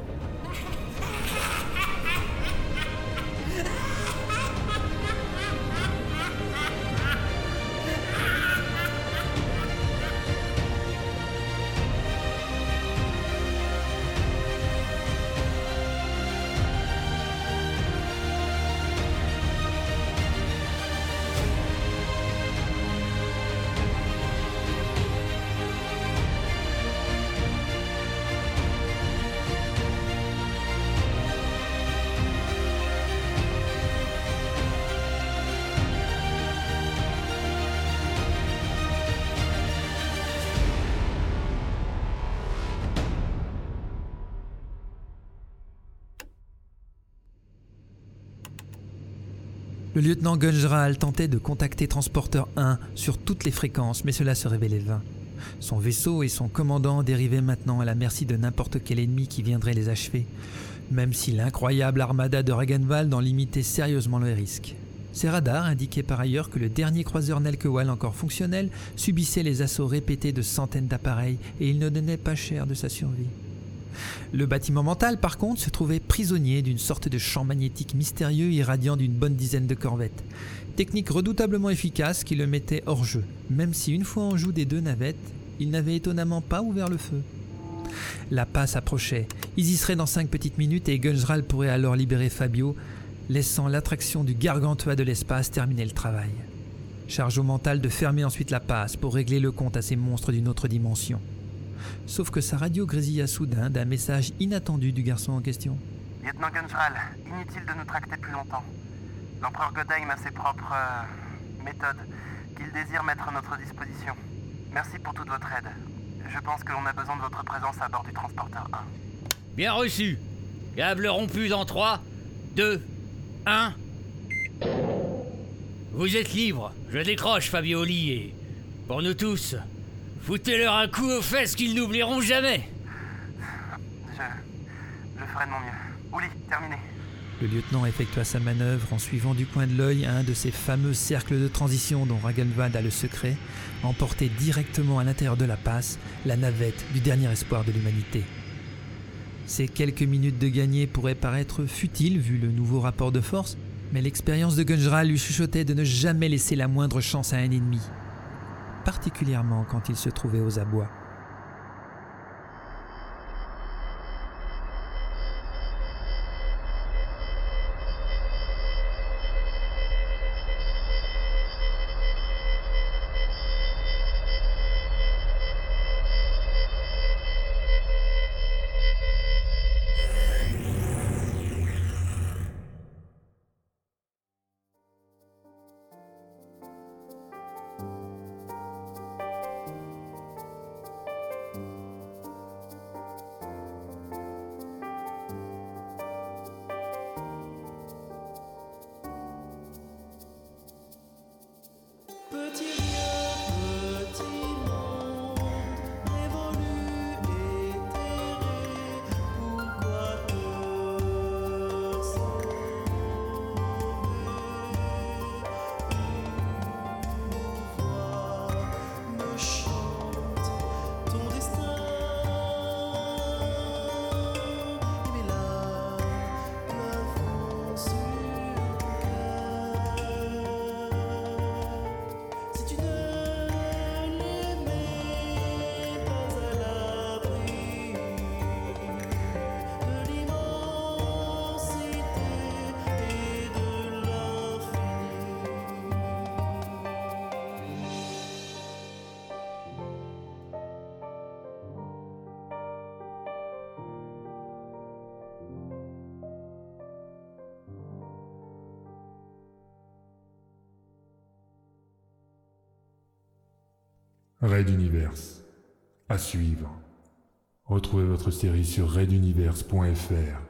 C: Lieutenant Gunjral tentait de contacter Transporteur 1 sur toutes les fréquences, mais cela se révélait vain. Son vaisseau et son commandant dérivaient maintenant à la merci de n'importe quel ennemi qui viendrait les achever, même si l'incroyable armada de Ragenwald en limitait sérieusement le risque. Ses radars indiquaient par ailleurs que le dernier croiseur Nelkewal encore fonctionnel subissait les assauts répétés de centaines d'appareils et il ne donnait pas cher de sa survie. Le bâtiment mental, par contre, se trouvait prisonnier d'une sorte de champ magnétique mystérieux irradiant d'une bonne dizaine de corvettes. Technique redoutablement efficace qui le mettait hors jeu, même si une fois en joue des deux navettes, il n'avait étonnamment pas ouvert le feu. La passe approchait. Ils y seraient dans cinq petites minutes et Gunjral pourrait alors libérer Fabio, laissant l'attraction du gargantua de l'espace terminer le travail. Charge au mental de fermer ensuite la passe pour régler le compte à ces monstres d'une autre dimension. Sauf que sa radio grésilla soudain d'un message inattendu du garçon en question.
F: Lieutenant Gunjral, inutile de nous tracter plus longtemps. L'empereur Godheim a ses propres euh, méthodes qu'il désire mettre à notre disposition. Merci pour toute votre aide. Je pense que l'on a besoin de votre présence à bord du transporteur 1.
H: Bien reçu. Câble rompu dans 3, 2, 1. Vous êtes libre. Je décroche, Fabioli, et pour nous tous, foutez-leur un coup aux fesses qu'ils n'oublieront jamais.
F: Je. Je ferai de mon mieux. Ouli, terminé.
C: Le lieutenant effectua sa manœuvre en suivant du coin de l'œil un de ces fameux cercles de transition dont Ragenvad a le secret, emporté directement à l'intérieur de la passe la navette du dernier espoir de l'humanité. Ces quelques minutes de gagné pourraient paraître futiles vu le nouveau rapport de force, mais l'expérience de Gunjral lui chuchotait de ne jamais laisser la moindre chance à un ennemi, particulièrement quand il se trouvait aux abois.
E: Sur raiduniverse.fr.